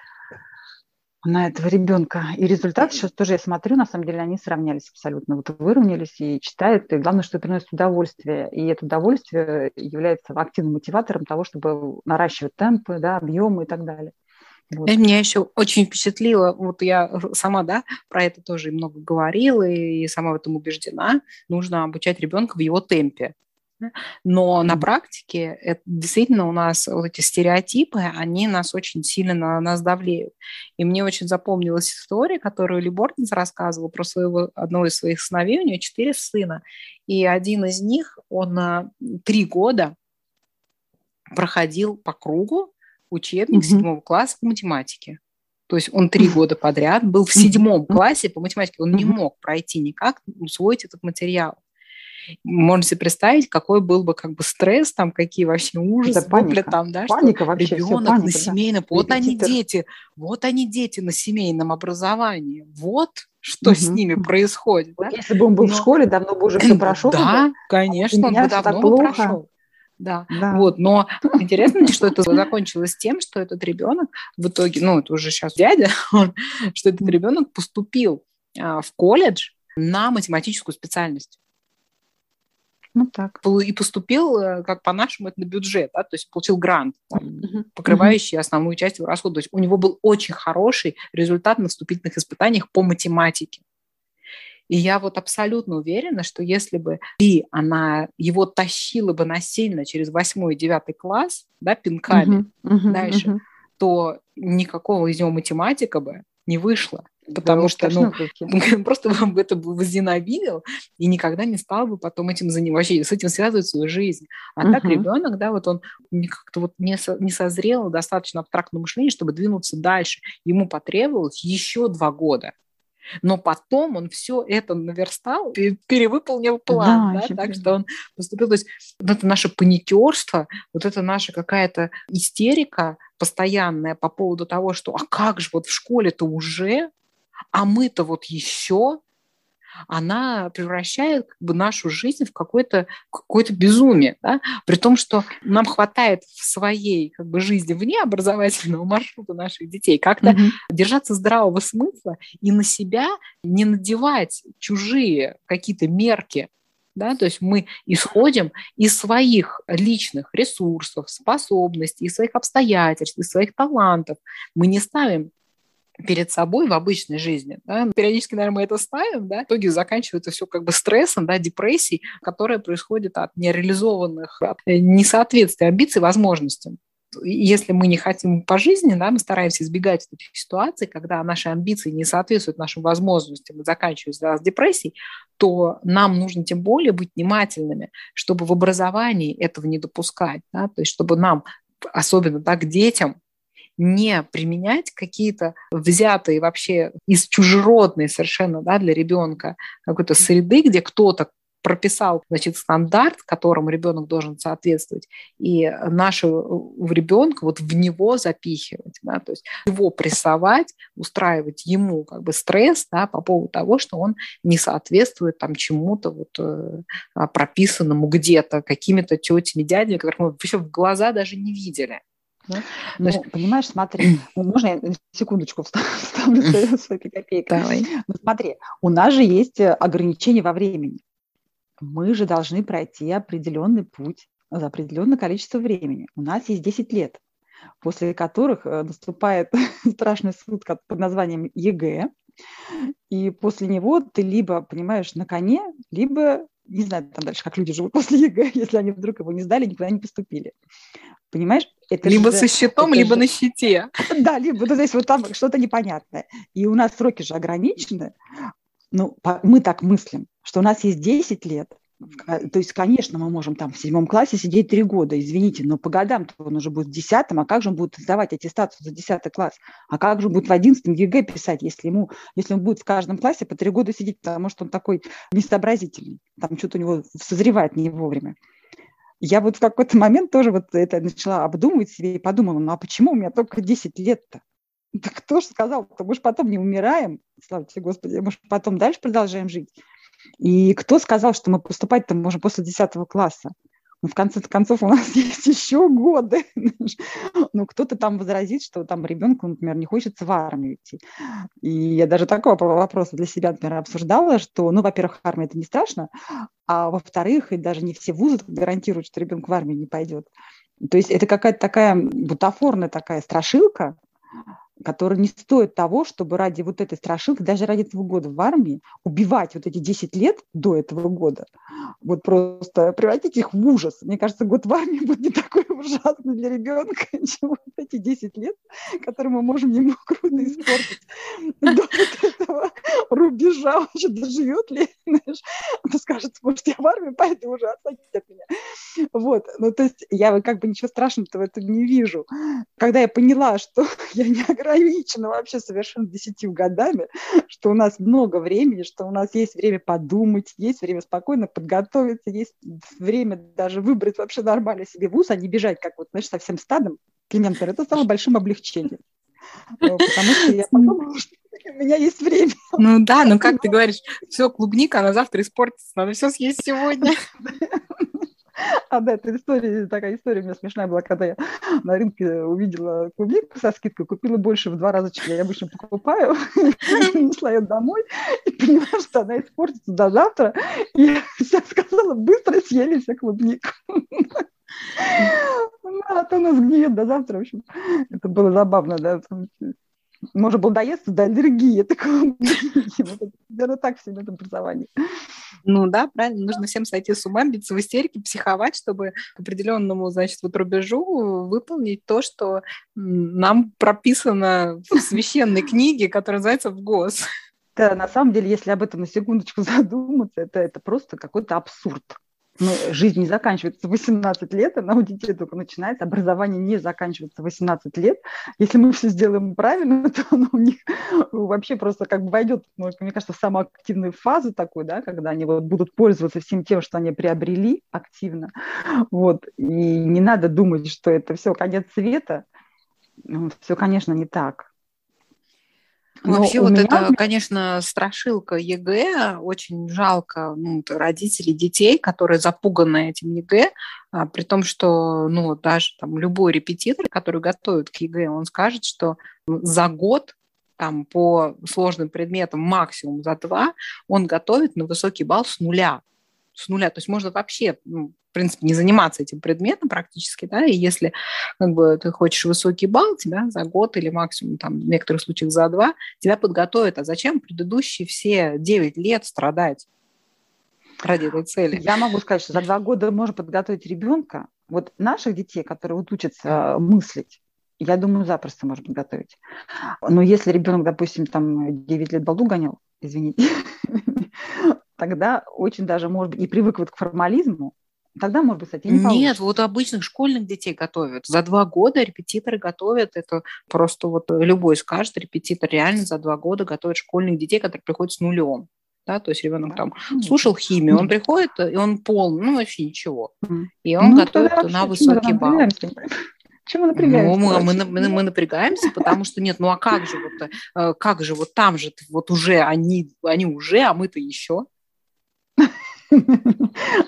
на этого ребенка. И результат сейчас тоже я смотрю, на самом деле они сравнялись абсолютно. Вот выровнялись и читают, и главное, что приносит удовольствие. И это удовольствие является активным мотиватором того, чтобы наращивать темпы, да, объемы и так далее. Вот. И меня еще очень впечатлило, вот я сама, да, про это тоже много говорила и сама в этом убеждена, нужно обучать ребенка в его темпе. Но на практике это, действительно у нас вот эти стереотипы, они нас очень сильно на нас давлеют. И мне очень запомнилась история, которую Ли Бортенс рассказывал про своего, одного из своих сыновей, у него четыре сына. И один из них, он э, три года проходил по кругу учебник седьмого mm-hmm. класса по математике. То есть он три года подряд был в седьмом классе по математике. Он не мог пройти никак, усвоить этот материал. Можно себе представить, какой был бы как бы стресс, там какие вообще ужасы, Это паника. там, да, паника что вообще, ребенок паника, на семейном, да. вот они дети, вот они дети на семейном образовании, вот что угу. с ними происходит. Да? Если бы он был Но... в школе, давно бы уже все прошел. Да, бы, конечно, он бы давно бы прошел. Да. да, вот, но [laughs] интересно, что это закончилось тем, что этот ребенок в итоге, ну, это уже сейчас дядя, [laughs] он, что этот ребенок поступил а, в колледж, на математическую специальность. Ну так. И поступил, э, как по-нашему, это на бюджет, да, то есть получил грант, там, покрывающий основную часть его расходов. То есть у него был очень хороший результат на вступительных испытаниях по математике. И я вот абсолютно уверена, что если бы и она его тащила бы насильно через восьмой и девятый класс, да, пинками uh-huh, дальше, uh-huh. то никакого из него математика бы не вышло. Потому да, что ну, [laughs] просто бы это бы возненавидел и никогда не стал бы потом этим заниматься, с этим связывать свою жизнь. А uh-huh. так ребенок, да, вот он как-то вот не, со, не созрел достаточно абстрактного мышления, чтобы двинуться дальше. Ему потребовалось еще два года. Но потом он все это наверстал, перевыполнил план, да, да, так что он поступил. То есть вот это наше паникерство, вот это наша какая-то истерика постоянная по поводу того, что а как же вот в школе-то уже, а мы-то вот еще, она превращает как бы, нашу жизнь в какое-то какое безумие, да? при том, что нам хватает в своей как бы, жизни вне образовательного [laughs] маршрута наших детей как-то mm-hmm. держаться здравого смысла и на себя не надевать чужие какие-то мерки, да, то есть мы исходим из своих личных ресурсов, способностей, из своих обстоятельств, из своих талантов. Мы не ставим перед собой в обычной жизни. Да? Периодически, наверное, мы это ставим, да? в итоге заканчивается все как бы стрессом, да, депрессией, которая происходит от нереализованных, от несоответствия амбиций возможностям. Если мы не хотим по жизни, да, мы стараемся избегать этих ситуаций, когда наши амбиции не соответствуют нашим возможностям и заканчиваются с депрессией, то нам нужно тем более быть внимательными, чтобы в образовании этого не допускать, да? то есть чтобы нам особенно так детям не применять какие-то взятые вообще из чужеродной совершенно да, для ребенка какой-то среды, где кто-то прописал значит, стандарт, которому ребенок должен соответствовать, и нашего ребенка вот в него запихивать, да, то есть его прессовать, устраивать ему как бы стресс да, по поводу того, что он не соответствует там чему-то вот э, прописанному где-то какими-то тетями, дядями, которых мы вообще в глаза даже не видели. Да? Ну, есть... понимаешь, смотри, [clears throat] ну, можно я секундочку [laughs] вставлю свою, свою копейку? Давай. Ну, смотри, у нас же есть э, ограничения во времени. Мы же должны пройти определенный путь за определенное количество времени. У нас есть 10 лет, после которых э, наступает [laughs] страшный суд под названием ЕГЭ, и после него ты либо, понимаешь, на коне, либо не знаю там дальше, как люди живут [laughs] после ЕГЭ, если они вдруг его не сдали, никуда не поступили. Понимаешь? Это либо же, со щитом, либо же... на щите. [laughs] Да, либо ну, здесь вот там что-то непонятное. И у нас сроки же ограничены. Ну, мы так мыслим, что у нас есть 10 лет, то есть, конечно, мы можем там в седьмом классе сидеть три года, извините, но по годам-то он уже будет в десятом, а как же он будет сдавать аттестацию за десятый класс? А как же он будет в одиннадцатом ЕГЭ писать, если, ему, если он будет в каждом классе по три года сидеть, потому что он такой несообразительный, там что-то у него созревает не вовремя. Я вот в какой-то момент тоже вот это начала обдумывать себе и подумала, ну а почему у меня только 10 лет-то? Да кто же сказал-то? Мы же потом не умираем, слава тебе, Господи, мы же потом дальше продолжаем жить. И кто сказал, что мы поступать-то можем после 10 класса? Ну, в конце концов, у нас [laughs] есть еще годы. [laughs] ну, кто-то там возразит, что там ребенку, например, не хочется в армию идти. И я даже такого вопроса для себя, например, обсуждала, что, ну, во-первых, армия – это не страшно, а во-вторых, и даже не все вузы гарантируют, что ребенок в армию не пойдет. То есть это какая-то такая бутафорная такая страшилка, который не стоит того, чтобы ради вот этой страшилки, даже ради этого года в армии, убивать вот эти 10 лет до этого года, вот просто превратить их в ужас. Мне кажется, год в армии будет не такой [laughs] ужасный для ребенка, [laughs] чем вот эти 10 лет, которые мы можем ему [laughs] круто испортить. До вот этого рубежа вообще доживет ли, знаешь, он скажет, может, я в армии, поэтому уже отстаньте от меня. Вот, ну то есть я как бы ничего страшного в этом не вижу. Когда я поняла, что я не ограничена ограничено вообще совершенно десятью годами, [laughs] что у нас много времени, что у нас есть время подумать, есть время спокойно подготовиться, есть время даже выбрать вообще нормально себе вуз, а не бежать как вот, знаешь, совсем стадом. Климент это стало большим облегчением. Э, потому что я подумала, что [laughs] у меня есть время. Ну да, ну как ты говоришь, все, клубника, она завтра испортится, надо все съесть сегодня. [laughs] [laughs] Одна эта история, такая история у меня смешная была, когда я на рынке увидела клубнику со скидкой, купила больше в два раза, чем я обычно покупаю, [laughs] несла ее домой и поняла, что она испортится до завтра. И я сказала, быстро съели все клубнику. [laughs] Ну, а то нас гниет до завтра, в общем. Это было забавно, да. Можно было доесться до аллергии. Наверное, так в семейном образовании. Ну да, правильно, нужно всем сойти с ума, биться в истерике, психовать, чтобы к определенному, значит, вот рубежу выполнить то, что нам прописано в священной [laughs] книге, которая называется «В ГОС». Да, на самом деле, если об этом на секундочку [laughs] задуматься, это, это просто какой-то абсурд ну, жизнь не заканчивается в 18 лет, она у детей только начинается, образование не заканчивается в 18 лет. Если мы все сделаем правильно, [laughs] то оно у них вообще просто как бы войдет, ну, мне кажется, в самую активную фазу такую, да, когда они вот будут пользоваться всем тем, что они приобрели активно. Вот. И не надо думать, что это все конец света. Ну, все, конечно, не так. Но Вообще вот меня... это, конечно, страшилка ЕГЭ. Очень жалко ну, родителей детей, которые запуганы этим ЕГЭ, а, при том, что ну, даже там, любой репетитор, который готовит к ЕГЭ, он скажет, что за год там, по сложным предметам максимум за два он готовит на высокий балл с нуля с нуля. То есть можно вообще, ну, в принципе, не заниматься этим предметом практически, да, и если как бы ты хочешь высокий балл, тебя за год или максимум там в некоторых случаях за два тебя подготовят. А зачем предыдущие все 9 лет страдать? ради этой цели. Я могу сказать, что за два года можно подготовить ребенка. Вот наших детей, которые вот учатся мыслить, я думаю, запросто можно подготовить. Но если ребенок, допустим, там 9 лет балду гонял, извините, [laughs] тогда очень даже, может быть, и привык вот к формализму, тогда, может быть, кстати, не Нет, получится. вот обычных школьных детей готовят. За два года репетиторы готовят. Это просто вот любой скажет, репетитор реально за два года готовит школьных детей, которые приходят с нулем. Да, то есть ребенок там слушал химию, он приходит, и он полный, ну вообще ничего. И он ну, готовит на высокий балл. [laughs] Чему напрягаемся? Ну, мы, мы, мы, мы напрягаемся, потому что нет, ну а как же вот, э, как же вот там же вот уже они, они уже, а мы-то еще.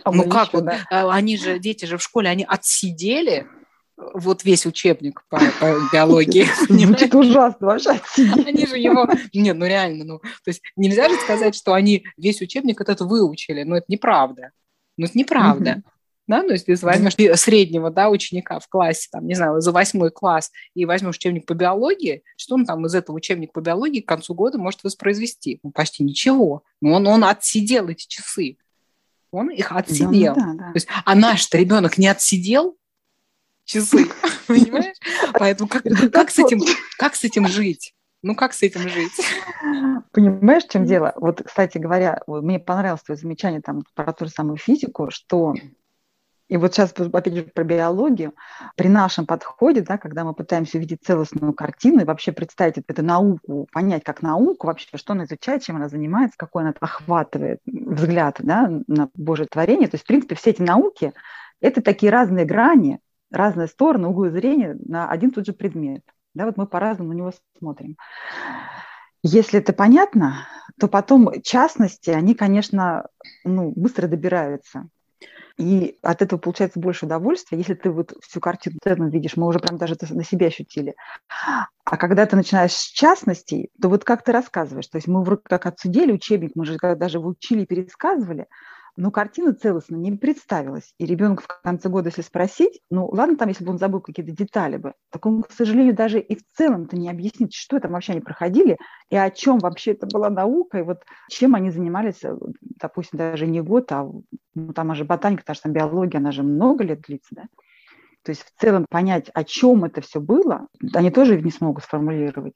А ну как вот, а они же, дети же в школе, они отсидели вот весь учебник по, по [laughs] биологии. [laughs] Звучит ужасно вообще. Они же его... Нет, ну реально, ну... То есть нельзя же сказать, что они весь учебник этот выучили, но это неправда. Ну это неправда. Да, ну, если ты возьмешь среднего да, ученика в классе, там, не знаю, за восьмой класс и возьмешь учебник по биологии, что он там из этого учебника по биологии к концу года может воспроизвести? Ну, почти ничего. Ну, он, он отсидел эти часы. Он их отсидел. Да, да, да. То есть, а наш-то ребенок не отсидел часы, [laughs] понимаешь? Поэтому как, как, с этим, как с этим жить? Ну, как с этим жить? Понимаешь, в чем дело? Вот, кстати говоря, мне понравилось твое замечание там про ту же самую физику, что и вот сейчас, опять же, про биологию. При нашем подходе, да, когда мы пытаемся увидеть целостную картину и вообще представить эту науку, понять как науку вообще, что она изучает, чем она занимается, какой она охватывает взгляд да, на Божье творение. То есть, в принципе, все эти науки – это такие разные грани, разные стороны, углы зрения на один тот же предмет. Да, вот мы по-разному на него смотрим. Если это понятно, то потом частности, они, конечно, ну, быстро добираются. И от этого получается больше удовольствия, если ты вот всю картину цену видишь, мы уже прям даже это на себе ощутили. А когда ты начинаешь с частностей, то вот как ты рассказываешь, то есть мы вроде как отсудили учебник, мы же даже его учили и пересказывали, но картина целостно не представилась. И ребенок в конце года, если спросить, ну ладно, там, если бы он забыл какие-то детали бы, так он, к сожалению, даже и в целом-то не объяснит, что там вообще они проходили, и о чем вообще это была наука, и вот чем они занимались, э, допустим, даже не год, а ну, там же ботаника, та же там биология, она же много лет длится, да? То есть в целом понять, о чем это все было, они тоже не смогут сформулировать.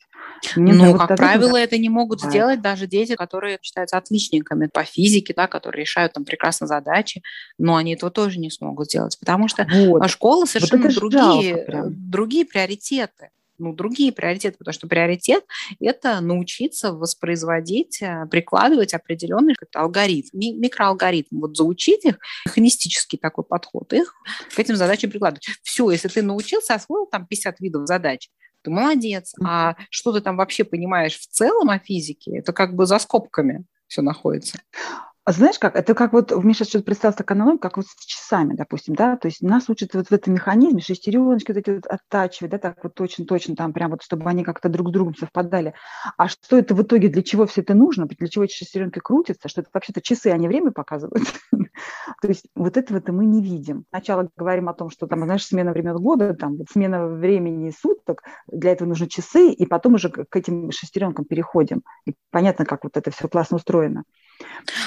Мне ну, как правило, это не могут да. сделать даже дети, которые считаются отличниками по физике, да, которые решают там прекрасно задачи, но они этого тоже не смогут сделать, потому что вот. школа совершенно вот другие, другие приоритеты ну, другие приоритеты, потому что приоритет – это научиться воспроизводить, э, прикладывать определенный алгоритм, микроалгоритм, вот заучить их, механистический такой подход, их к этим задачам прикладывать. Все, если ты научился, освоил там 50 видов задач, ты молодец. А что ты там вообще понимаешь в целом о физике, это как бы за скобками все находится. А знаешь как, это как вот, мне сейчас что-то представилась такая аналогия, как вот с часами, допустим, да, то есть нас учат вот в этом механизме шестереночки вот эти вот оттачивать, да, так вот точно-точно там прям вот, чтобы они как-то друг с другом совпадали. А что это в итоге, для чего все это нужно, для чего эти шестеренки крутятся, что это вообще-то часы, они время показывают. [laughs] То есть вот этого-то мы не видим. Сначала говорим о том, что там, знаешь, смена времен года, там, смена времени суток, для этого нужны часы, и потом уже к этим шестеренкам переходим. И понятно, как вот это все классно устроено.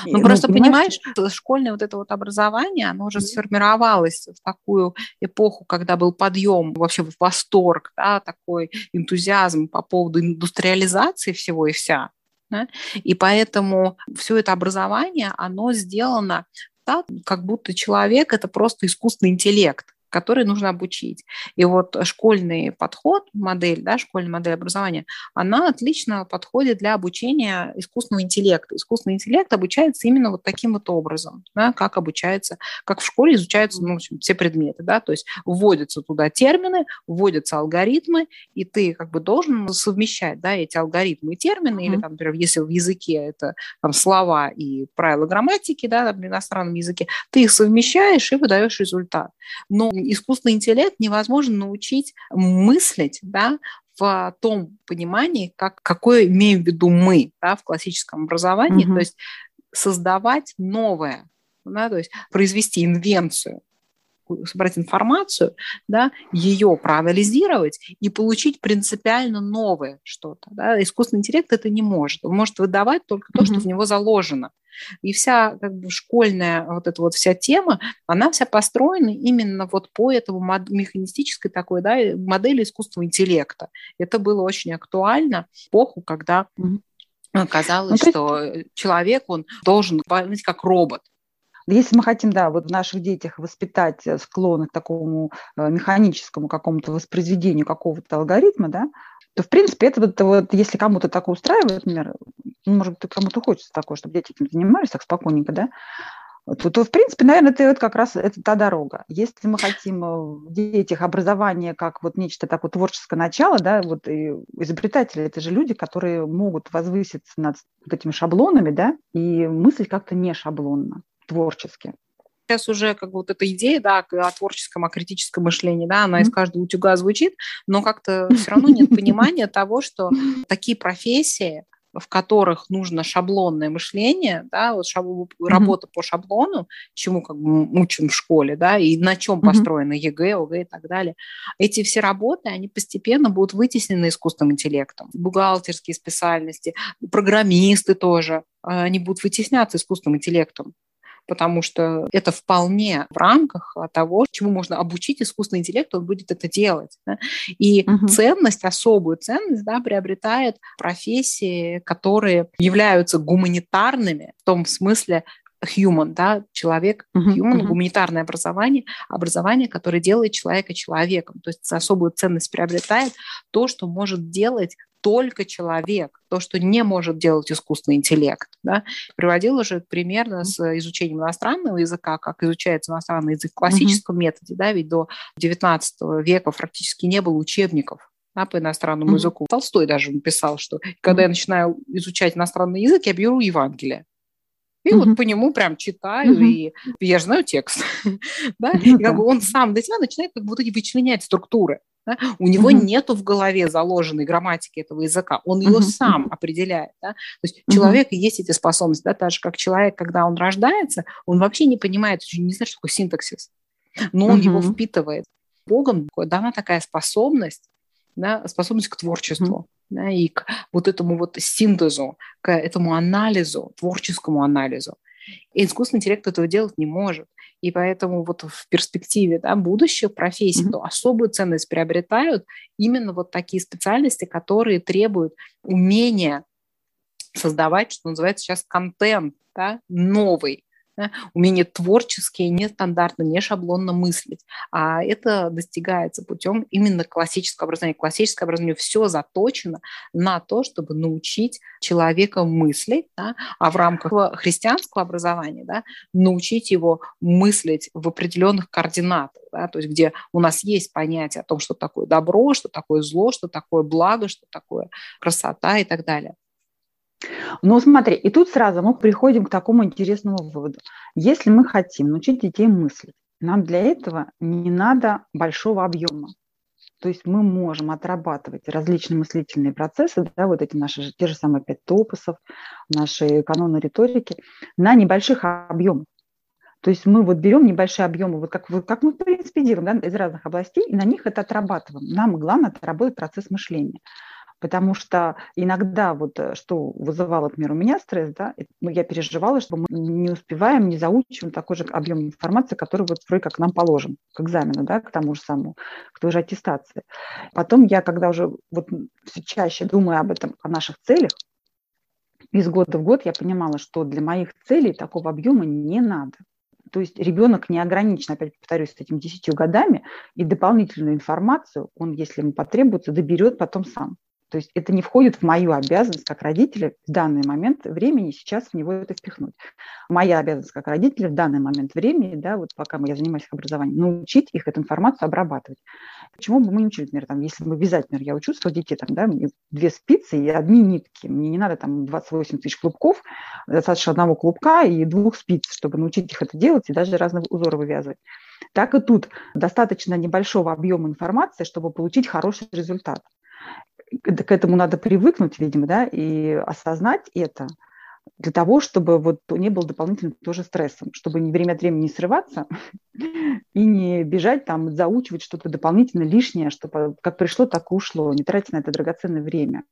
Ну, ну просто понимаешь, понимаешь, школьное вот это вот образование, оно уже mm-hmm. сформировалось в такую эпоху, когда был подъем, вообще восторг, да, такой энтузиазм по поводу индустриализации всего и вся. Да? И поэтому все это образование, оно сделано так, как будто человек – это просто искусственный интеллект который нужно обучить. И вот школьный подход, модель, да, школьная модель образования, она отлично подходит для обучения искусственного интеллекта. Искусственный интеллект обучается именно вот таким вот образом, да, как обучается, как в школе изучаются ну, в общем, все предметы, да, то есть вводятся туда термины, вводятся алгоритмы, и ты как бы должен совмещать, да, эти алгоритмы и термины, mm-hmm. или там, например, если в языке это там слова и правила грамматики, да, в иностранном языке, ты их совмещаешь и выдаешь результат. Но искусственный интеллект невозможно научить мыслить, да, в том понимании, как, какое имеем в виду мы да, в классическом образовании, угу. то есть создавать новое, да, то есть произвести инвенцию, собрать информацию, да, ее проанализировать и получить принципиально новое что-то. Да. Искусственный интеллект это не может. Он может выдавать только то, mm-hmm. что в него заложено. И вся как бы, школьная вот эта вот вся тема, она вся построена именно вот по этому механистической такой да, модели искусственного интеллекта. Это было очень актуально в эпоху, когда казалось, ну, что человек, он должен, знаете, как робот. Если мы хотим, да, вот в наших детях воспитать э, склонны к такому э, механическому какому-то воспроизведению какого-то алгоритма, да, то, в принципе, это вот, вот если кому-то такое устраивает, например, ну, может быть, кому-то хочется такое, чтобы дети этим занимались так спокойненько, да, то, то, в принципе, наверное, это вот как раз это та дорога. Если мы хотим э, в детях образование как вот нечто такое творческое начало, да, вот и изобретатели – это же люди, которые могут возвыситься над вот этими шаблонами, да, и мыслить как-то не шаблонно, творчески сейчас уже как бы вот эта идея, да, о творческом, о критическом мышлении, да, она mm-hmm. из каждого утюга звучит, но как-то [laughs] все равно нет понимания того, что такие профессии, в которых нужно шаблонное мышление, да, вот шаб... mm-hmm. работа по шаблону, чему как бы учим в школе, да, и на чем mm-hmm. построены ЕГЭ, ОГЭ и так далее. Эти все работы, они постепенно будут вытеснены искусственным интеллектом. Бухгалтерские специальности, программисты тоже, а, они будут вытесняться искусственным интеллектом потому что это вполне в рамках того, чему можно обучить искусственный интеллект, он будет это делать. Да? И угу. ценность, особую ценность да, приобретает профессии, которые являются гуманитарными в том смысле, human, да, человек, human, uh-huh. гуманитарное образование, образование, которое делает человека человеком. То есть особую ценность приобретает то, что может делать только человек, то, что не может делать искусственный интеллект. Да? Приводил уже примерно с изучением иностранного языка, как изучается иностранный язык в классическом mm-hmm. методе, да, ведь до XIX века практически не было учебников да, по иностранному mm-hmm. языку. Толстой даже написал, что когда mm-hmm. я начинаю изучать иностранный язык, я беру Евангелие. И mm-hmm. вот по нему прям читаю, mm-hmm. и я же знаю текст. [laughs] да? Mm-hmm. [laughs] И как бы он сам для себя начинает как будто вычленять структуры. Да? У него mm-hmm. нету в голове заложенной грамматики этого языка, он ее mm-hmm. сам определяет. Да? То есть mm-hmm. у человека есть эти способности, да? так же как человек, когда он рождается, он вообще не понимает, не знает, что такое синтаксис, но он mm-hmm. его впитывает. Богом дана такая способность, да, способность к творчеству. Mm-hmm да, и к вот этому вот синтезу, к этому анализу, творческому анализу. И искусственный интеллект этого делать не может. И поэтому вот в перспективе да, будущих профессий mm-hmm. то особую ценность приобретают именно вот такие специальности, которые требуют умения создавать, что называется сейчас, контент да, новый, да, умение творческие, нестандартно, не шаблонно мыслить. А это достигается путем именно классического образования. Классическое образование все заточено на то, чтобы научить человека мыслить, да, а в рамках христианского образования да, научить его мыслить в определенных координатах, да, то есть где у нас есть понятие о том, что такое добро, что такое зло, что такое благо, что такое красота и так далее. Но смотри, и тут сразу мы приходим к такому интересному выводу. Если мы хотим научить детей мыслить, нам для этого не надо большого объема. То есть мы можем отрабатывать различные мыслительные процессы, да, вот эти наши те же самые пять топусов, наши каноны риторики, на небольших объемах. То есть мы вот берем небольшие объемы, вот как, вот как мы, в принципе, делаем, да, из разных областей, и на них это отрабатываем. Нам главное отработать процесс мышления. Потому что иногда вот э, что вызывало, например, у меня стресс, да, ну, я переживала, что мы не успеваем, не заучиваем такой же объем информации, который вот вроде как нам положен к экзамену, да, к тому же самому, к той же аттестации. Потом я, когда уже вот все чаще думаю об этом, о наших целях, из года в год я понимала, что для моих целей такого объема не надо. То есть ребенок не ограничен, опять повторюсь, с этими 10 годами, и дополнительную информацию он, если ему потребуется, доберет потом сам. То есть это не входит в мою обязанность как родителя в данный момент времени сейчас в него это впихнуть. Моя обязанность как родителя в данный момент времени, да, вот пока я занимаюсь их образованием, научить их эту информацию обрабатывать. Почему бы мы не учили, например, там, если мы вязать, например, я учу своих детей, там, да, мне две спицы и одни нитки, мне не надо там 28 тысяч клубков, достаточно одного клубка и двух спиц, чтобы научить их это делать и даже разные узоры вывязывать. Так и тут достаточно небольшого объема информации, чтобы получить хороший результат к этому надо привыкнуть, видимо, да, и осознать это для того, чтобы вот не был дополнительным тоже стрессом, чтобы не время от времени не срываться [laughs] и не бежать там, заучивать что-то дополнительно лишнее, чтобы как пришло, так и ушло, не тратить на это драгоценное время.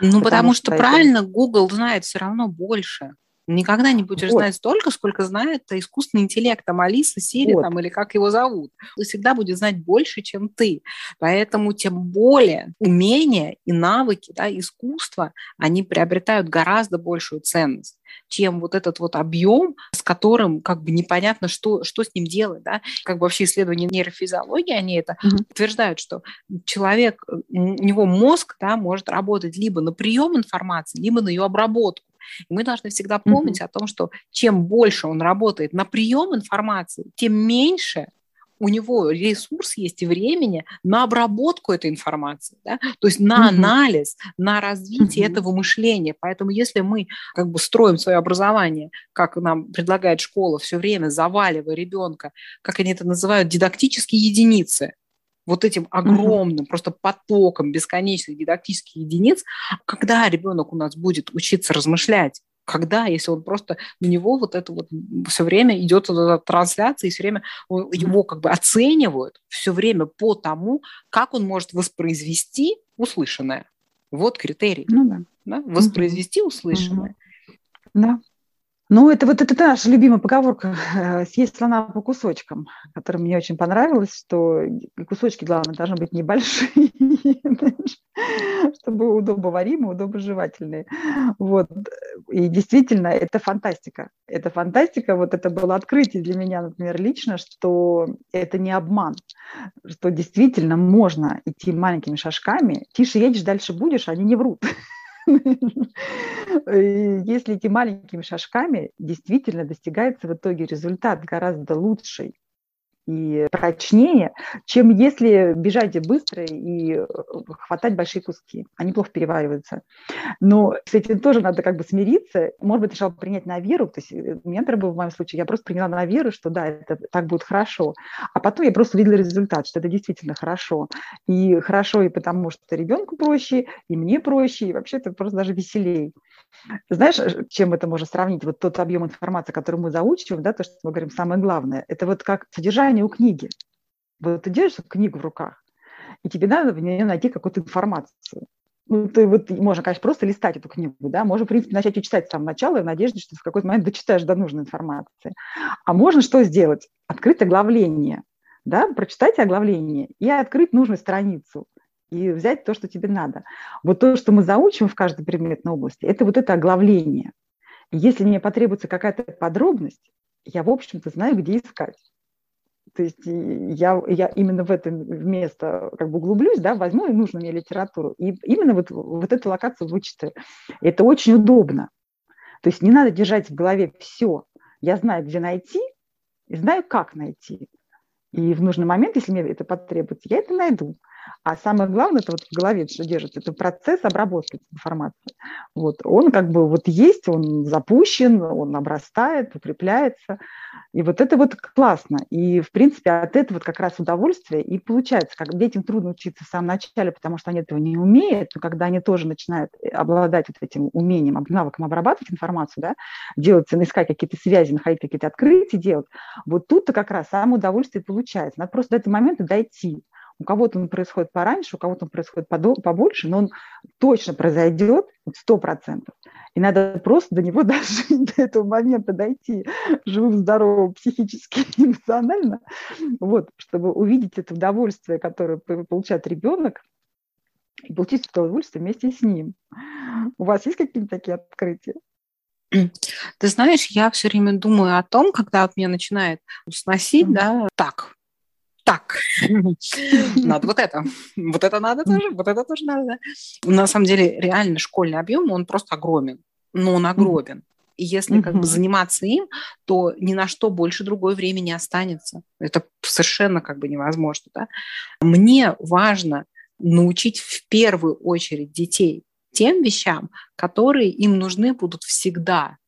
Ну, потому, потому что, что правильно, Google знает все равно больше. Никогда не будешь вот. знать столько, сколько знает искусственный интеллект, там Алиса, Сири, вот. там, или как его зовут. Он всегда будет знать больше, чем ты. Поэтому тем более умения и навыки, да, искусство, они приобретают гораздо большую ценность чем вот этот вот объем, с которым как бы непонятно, что, что с ним делать. Да? Как бы вообще исследования нейрофизиологии, они это mm-hmm. утверждают, что человек, у него мозг да, может работать либо на прием информации, либо на ее обработку. И мы должны всегда помнить mm-hmm. о том, что чем больше он работает на прием информации, тем меньше у него ресурс есть и времени на обработку этой информации, да? то есть на mm-hmm. анализ, на развитие mm-hmm. этого мышления. Поэтому если мы как бы строим свое образование, как нам предлагает школа, все время заваливая ребенка, как они это называют, дидактические единицы, вот этим огромным просто потоком бесконечных дидактических единиц, когда ребенок у нас будет учиться размышлять, когда, если он просто у него вот это вот все время идет трансляция, и все время его как бы оценивают все время по тому, как он может воспроизвести услышанное. Вот критерий. Ну да. да? Воспроизвести услышанное. Да. Ну, это вот это наша любимая поговорка [laughs] «съесть слона по кусочкам», которая мне очень понравилась, что кусочки, главное, должны быть небольшие, [laughs] чтобы удобоваримые, удобоживательные. Вот. И действительно, это фантастика. Это фантастика, вот это было открытие для меня, например, лично, что это не обман, что действительно можно идти маленькими шажками. Тише едешь, дальше будешь, они не врут. [laughs] Если идти маленькими шажками, действительно достигается в итоге результат гораздо лучший и прочнее, чем если бежать быстро и э, хватать большие куски. Они плохо перевариваются. Но с этим тоже надо как бы смириться. Может быть, решал принять на веру. То есть э, у например, был в моем случае, я просто приняла на веру, что да, это так будет хорошо. А потом я просто увидела результат, что это действительно хорошо. И хорошо и потому, что ребенку проще, и мне проще, и вообще это просто даже веселей. Знаешь, э, чем это можно сравнить? Вот тот объем информации, который мы заучиваем, да, то, что мы говорим, самое главное, это вот как содержание у книги. Вот ты держишь книгу в руках, и тебе надо в нее найти какую-то информацию. Ну, ты вот, можно, конечно, просто листать эту книгу, да, можно, в принципе, начать ее читать с самого начала в надежде, что в какой-то момент дочитаешь до нужной информации. А можно что сделать? Открыть оглавление, да, прочитать оглавление и открыть нужную страницу и взять то, что тебе надо. Вот то, что мы заучим в каждой предметной области, это вот это оглавление. Если мне потребуется какая-то подробность, я, в общем-то, знаю, где искать. То есть я, я именно в это место как бы углублюсь, да, возьму и нужную мне литературу, и именно вот, вот эту локацию вычитаю. Это очень удобно. То есть не надо держать в голове все. Я знаю, где найти, и знаю, как найти. И в нужный момент, если мне это потребуется, я это найду. А самое главное, это вот в голове что держится, это процесс обработки информации. Вот. Он как бы вот есть, он запущен, он обрастает, укрепляется. И вот это вот классно. И, в принципе, от этого вот как раз удовольствие и получается. Как детям трудно учиться в самом начале, потому что они этого не умеют, но когда они тоже начинают обладать вот этим умением, навыком обрабатывать информацию, да, делать, искать какие-то связи, находить какие-то открытия, делать, вот тут-то как раз самое удовольствие получается. Надо просто до этого момента дойти. У кого-то он происходит пораньше, у кого-то он происходит побольше, но он точно произойдет сто процентов. И надо просто до него [laughs] дожить, до этого момента дойти живым, здоровым, психически, [laughs] эмоционально, вот, чтобы увидеть это удовольствие, которое получает ребенок, и получить это удовольствие вместе с ним. У вас есть какие-то такие открытия? Ты знаешь, я все время думаю о том, когда вот меня начинает сносить, mm-hmm. да, так, так, надо вот это, вот это надо тоже, вот это тоже надо. На самом деле реально школьный объем, он просто огромен, но он огромен. И если как бы заниматься им, то ни на что больше другое время не останется. Это совершенно как бы невозможно. Да? Мне важно научить в первую очередь детей тем вещам, которые им нужны будут всегда,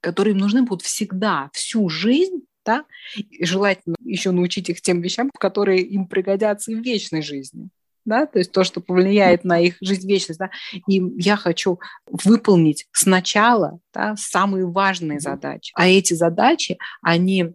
которые им нужны будут всегда, всю жизнь, да, и желательно еще научить их тем вещам, которые им пригодятся в вечной жизни. Да, то есть то, что повлияет на их жизнь вечность, да, и я хочу выполнить сначала да, самые важные задачи, а эти задачи, они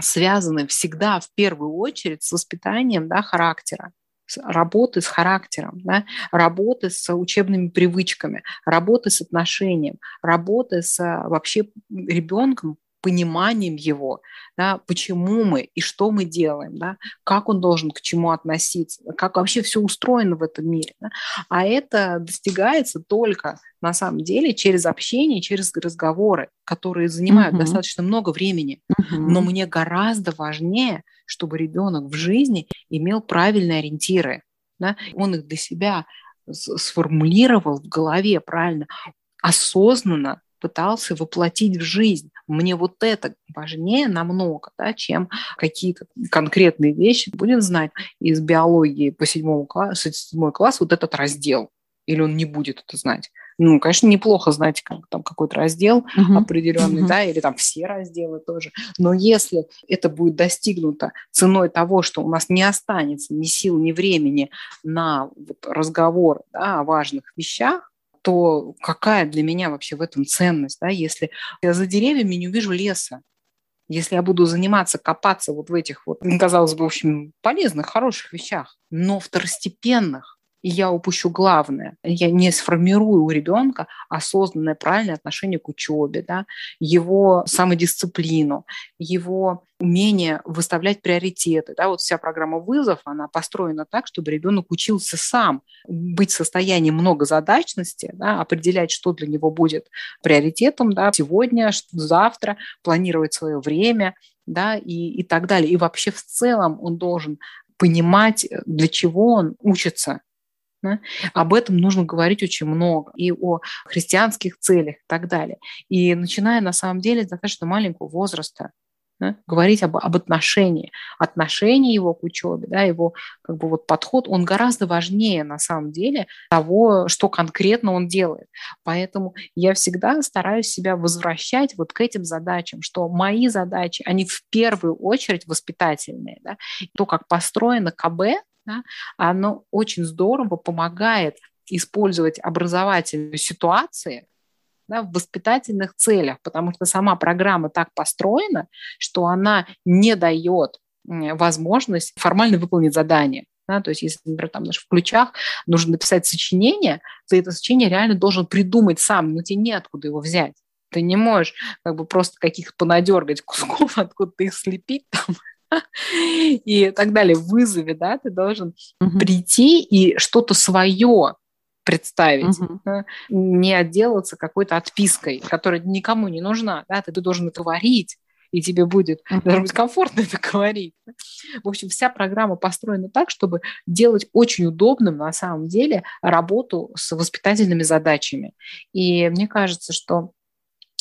связаны всегда в первую очередь с воспитанием да, характера работы с характером, да, работы с учебными привычками, работы с отношением, работы с вообще ребенком пониманием его, да, почему мы и что мы делаем, да, как он должен к чему относиться, как вообще все устроено в этом мире. Да. А это достигается только на самом деле через общение, через разговоры, которые занимают uh-huh. достаточно много времени. Uh-huh. Но мне гораздо важнее, чтобы ребенок в жизни имел правильные ориентиры. Да. Он их для себя сформулировал в голове правильно, осознанно пытался воплотить в жизнь. Мне вот это важнее намного, да, чем какие-то конкретные вещи будет знать из биологии по седьмому классу, седьмой класс вот этот раздел. Или он не будет это знать. Ну, конечно, неплохо знать как, там какой-то раздел uh-huh. определенный, uh-huh. да, или там все разделы тоже. Но если это будет достигнуто ценой того, что у нас не останется ни сил, ни времени на вот разговор да, о важных вещах, то какая для меня вообще в этом ценность, да, если я за деревьями не увижу леса, если я буду заниматься, копаться вот в этих вот, казалось бы, в общем, полезных, хороших вещах, но второстепенных, и я упущу главное. Я не сформирую у ребенка осознанное правильное отношение к учебе, да, его самодисциплину, его умение выставлять приоритеты. Да, вот вся программа вызов, она построена так, чтобы ребенок учился сам быть в состоянии многозадачности, да, определять, что для него будет приоритетом да, сегодня, завтра, планировать свое время, да, и, и так далее. И вообще в целом он должен понимать, для чего он учится, да? Об этом нужно говорить очень много. И о христианских целях и так далее. И начиная, на самом деле, с достаточно маленького возраста, да, говорить об, об отношении, отношении его к учебе, да, его как бы вот подход, он гораздо важнее на самом деле того, что конкретно он делает. Поэтому я всегда стараюсь себя возвращать вот к этим задачам, что мои задачи, они в первую очередь воспитательные. Да. То, как построено КБ, да, оно очень здорово помогает использовать образовательные ситуации да, в воспитательных целях, потому что сама программа так построена, что она не дает возможность формально выполнить задание. Да, то есть, если, например, там в ключах нужно написать сочинение, то это сочинение реально должен придумать сам, но тебе неоткуда его взять. Ты не можешь как бы просто каких-то понадергать [laughs] кусков, откуда-то их слепить там, [laughs] и так далее, в вызове, да, ты должен угу. прийти и что-то свое представить, угу. да? не отделаться какой-то отпиской, которая никому не нужна, да, ты, ты должен это говорить, и тебе будет, должно быть комфортно [laughs] это говорить. В общем, вся программа построена так, чтобы делать очень удобным на самом деле работу с воспитательными задачами. И мне кажется, что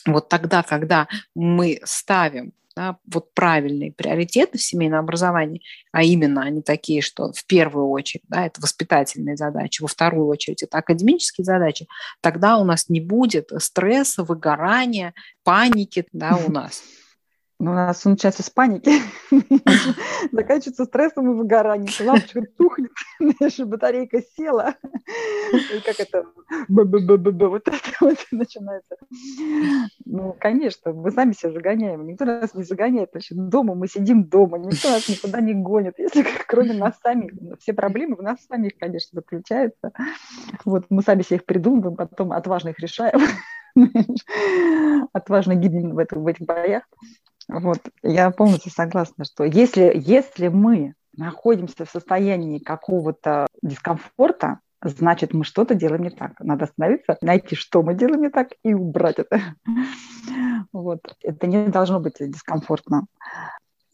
вот тогда, когда мы ставим да, вот правильные приоритеты в семейном образовании, а именно они такие, что в первую очередь да, это воспитательные задачи, во вторую очередь это академические задачи, тогда у нас не будет стресса, выгорания, паники да, у [laughs] нас. Ну, у нас он начинается с паники, [laughs] заканчивается стрессом и выгоранием. Лампочка тухнет, [laughs] наша батарейка села. [laughs] И как это? Вот это вот начинается. Ну, конечно, мы сами себя загоняем. Никто нас не загоняет. Значит, дома мы сидим дома, никто нас никуда не гонит. Если кроме нас самих, все проблемы в нас самих, конечно, заключаются. Вот мы сами себе их придумываем, потом отважно их решаем. Отважно гибнем в, этом, в этих боях. Вот, я полностью согласна, что если, если мы находимся в состоянии какого-то дискомфорта, значит, мы что-то делаем не так. Надо остановиться, найти, что мы делаем не так, и убрать это. [laughs] Вот. Это не должно быть дискомфортно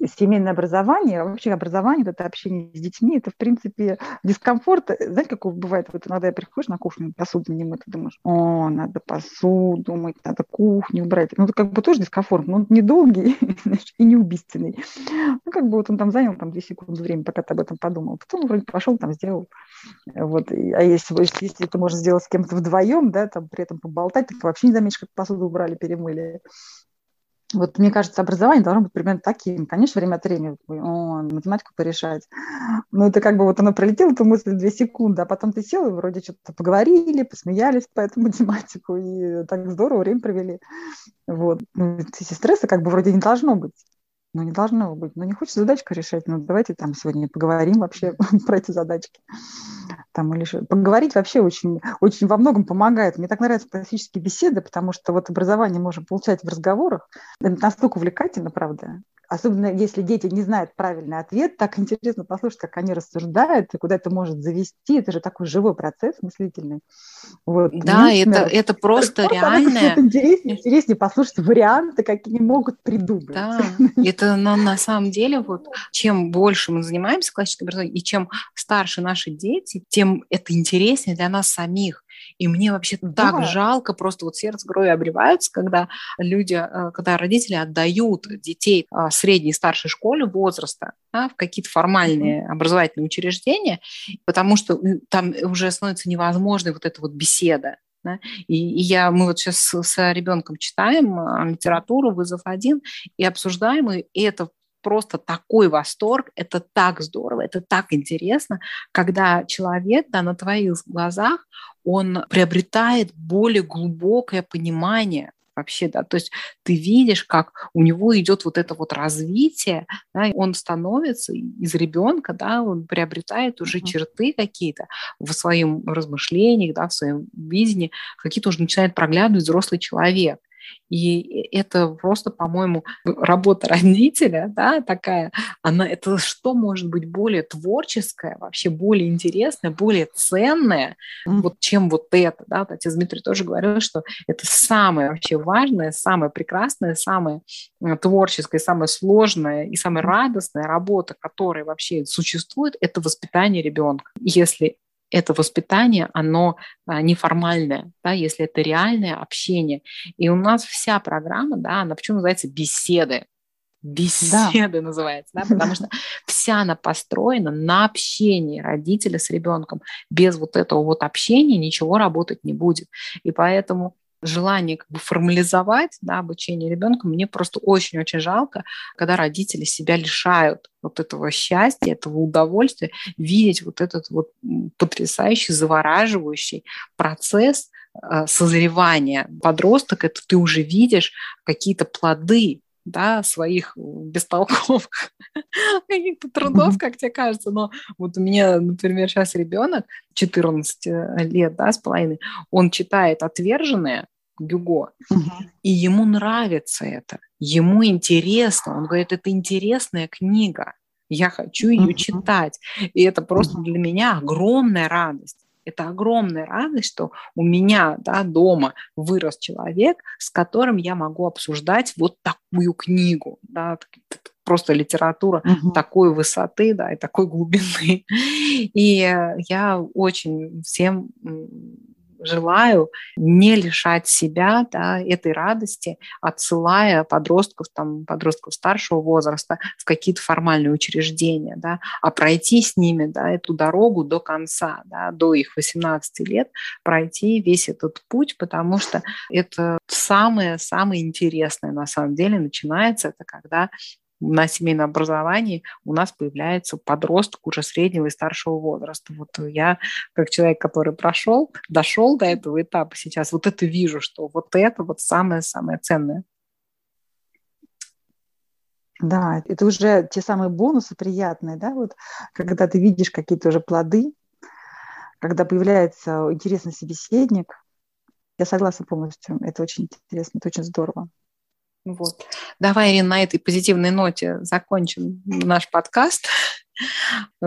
семейное образование, вообще образование, это общение с детьми, это, в принципе, дискомфорт. Знаете, как бывает, вот иногда я приходишь на кухню, посуду не мыть, ты думаешь, о, надо посуду мыть, надо кухню убрать. Ну, это как бы тоже дискомфорт, но он недолгий [laughs] и не убийственный. Ну, как бы вот он там занял там две секунды времени, пока ты об этом подумал. Потом вроде пошел, там сделал. Вот. А если, если ты можешь сделать с кем-то вдвоем, да, там при этом поболтать, ты вообще не заметишь, как посуду убрали, перемыли. Вот мне кажется, образование должно быть примерно таким. Конечно, время от времени о, математику порешать. Но это как бы вот оно пролетело, эту мысль две секунды, а потом ты сел и вроде что-то поговорили, посмеялись по этому [laughs] математику, и так здорово время провели. Вот. Ну, эти стрессы как бы вроде не должно быть. Ну, не должно быть. Ну, не хочется задачку решать, ну, давайте там сегодня поговорим вообще [laughs] про эти задачки. Там, или поговорить вообще очень, очень во многом помогает. Мне так нравятся классические беседы, потому что вот образование можно получать в разговорах. Это настолько увлекательно, правда. Особенно если дети не знают правильный ответ, так интересно послушать, как они рассуждают и куда это может завести. Это же такой живой процесс мыслительный. Вот. Да, Мне, это, это просто реальное. Интереснее, интереснее послушать варианты, какие они могут придумать. Да, [laughs] это но на самом деле вот чем больше мы занимаемся классическим образованием, и чем старше наши дети, тем это интереснее для нас самих. И мне вообще да. так жалко, просто вот сердце кровью обреваются, когда люди, э, когда родители отдают детей а, средней и старшей школе возраста да, в какие-то формальные mm-hmm. образовательные учреждения, потому что там уже становится невозможной вот эта вот беседа. Да? И, и я, мы вот сейчас с, с ребенком читаем а, литературу «Вызов один» и обсуждаем, и это просто такой восторг, это так здорово, это так интересно, когда человек да, на твоих глазах, он приобретает более глубокое понимание вообще, да, то есть ты видишь, как у него идет вот это вот развитие, да, он становится из ребенка, да, он приобретает уже mm-hmm. черты какие-то в своем размышлениях, да, в своем видении, какие-то уже начинает проглядывать взрослый человек. И это просто, по-моему, работа родителя, да, такая, она, это что может быть более творческое, вообще более интересное, более ценное, вот чем вот это, да, вот отец Дмитрий тоже говорил, что это самое вообще важное, самое прекрасное, самое творческое, самое сложное и самая радостная работа, которая вообще существует, это воспитание ребенка. Если это воспитание, оно а, неформальное, да, если это реальное общение. И у нас вся программа, да, она почему называется беседы. Беседы да. называется, да, потому что вся она построена на общении родителя с ребенком. Без вот этого вот общения ничего работать не будет. И поэтому желание как бы формализовать да, обучение ребенка, мне просто очень-очень жалко, когда родители себя лишают вот этого счастья, этого удовольствия, видеть вот этот вот потрясающий, завораживающий процесс э, созревания. Подросток, это ты уже видишь какие-то плоды да, своих бестолковых [laughs] каких-то трудов, как тебе кажется. Но вот у меня, например, сейчас ребенок 14 э, лет, да, с половиной, он читает «Отверженные», Гюго. Угу. И ему нравится это, ему интересно. Он говорит, это интересная книга, я хочу ее угу. читать. И это просто угу. для меня огромная радость. Это огромная радость, что у меня да, дома вырос человек, с которым я могу обсуждать вот такую книгу. Да, просто литература угу. такой высоты да, и такой глубины. [laughs] И я очень всем желаю не лишать себя да, этой радости, отсылая подростков, там, подростков старшего возраста в какие-то формальные учреждения, да, а пройти с ними да, эту дорогу до конца, да, до их 18 лет, пройти весь этот путь, потому что это самое-самое интересное на самом деле начинается, это когда на семейном образовании у нас появляется подросток уже среднего и старшего возраста. Вот я, как человек, который прошел, дошел до этого этапа сейчас, вот это вижу, что вот это вот самое-самое ценное. Да, это уже те самые бонусы приятные, да, вот когда ты видишь какие-то уже плоды, когда появляется интересный собеседник. Я согласна полностью, это очень интересно, это очень здорово. Вот. Давай, Ирина, на этой позитивной ноте закончим наш подкаст.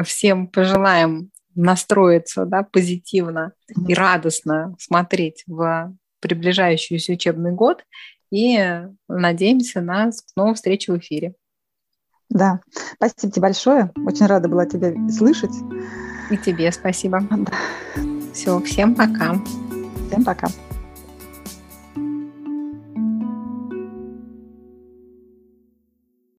Всем пожелаем настроиться да, позитивно и радостно смотреть в приближающийся учебный год и надеемся на снова встречу в эфире. Да, спасибо тебе большое. Очень рада была тебя слышать. И тебе спасибо. Да. Все, всем пока. Всем пока.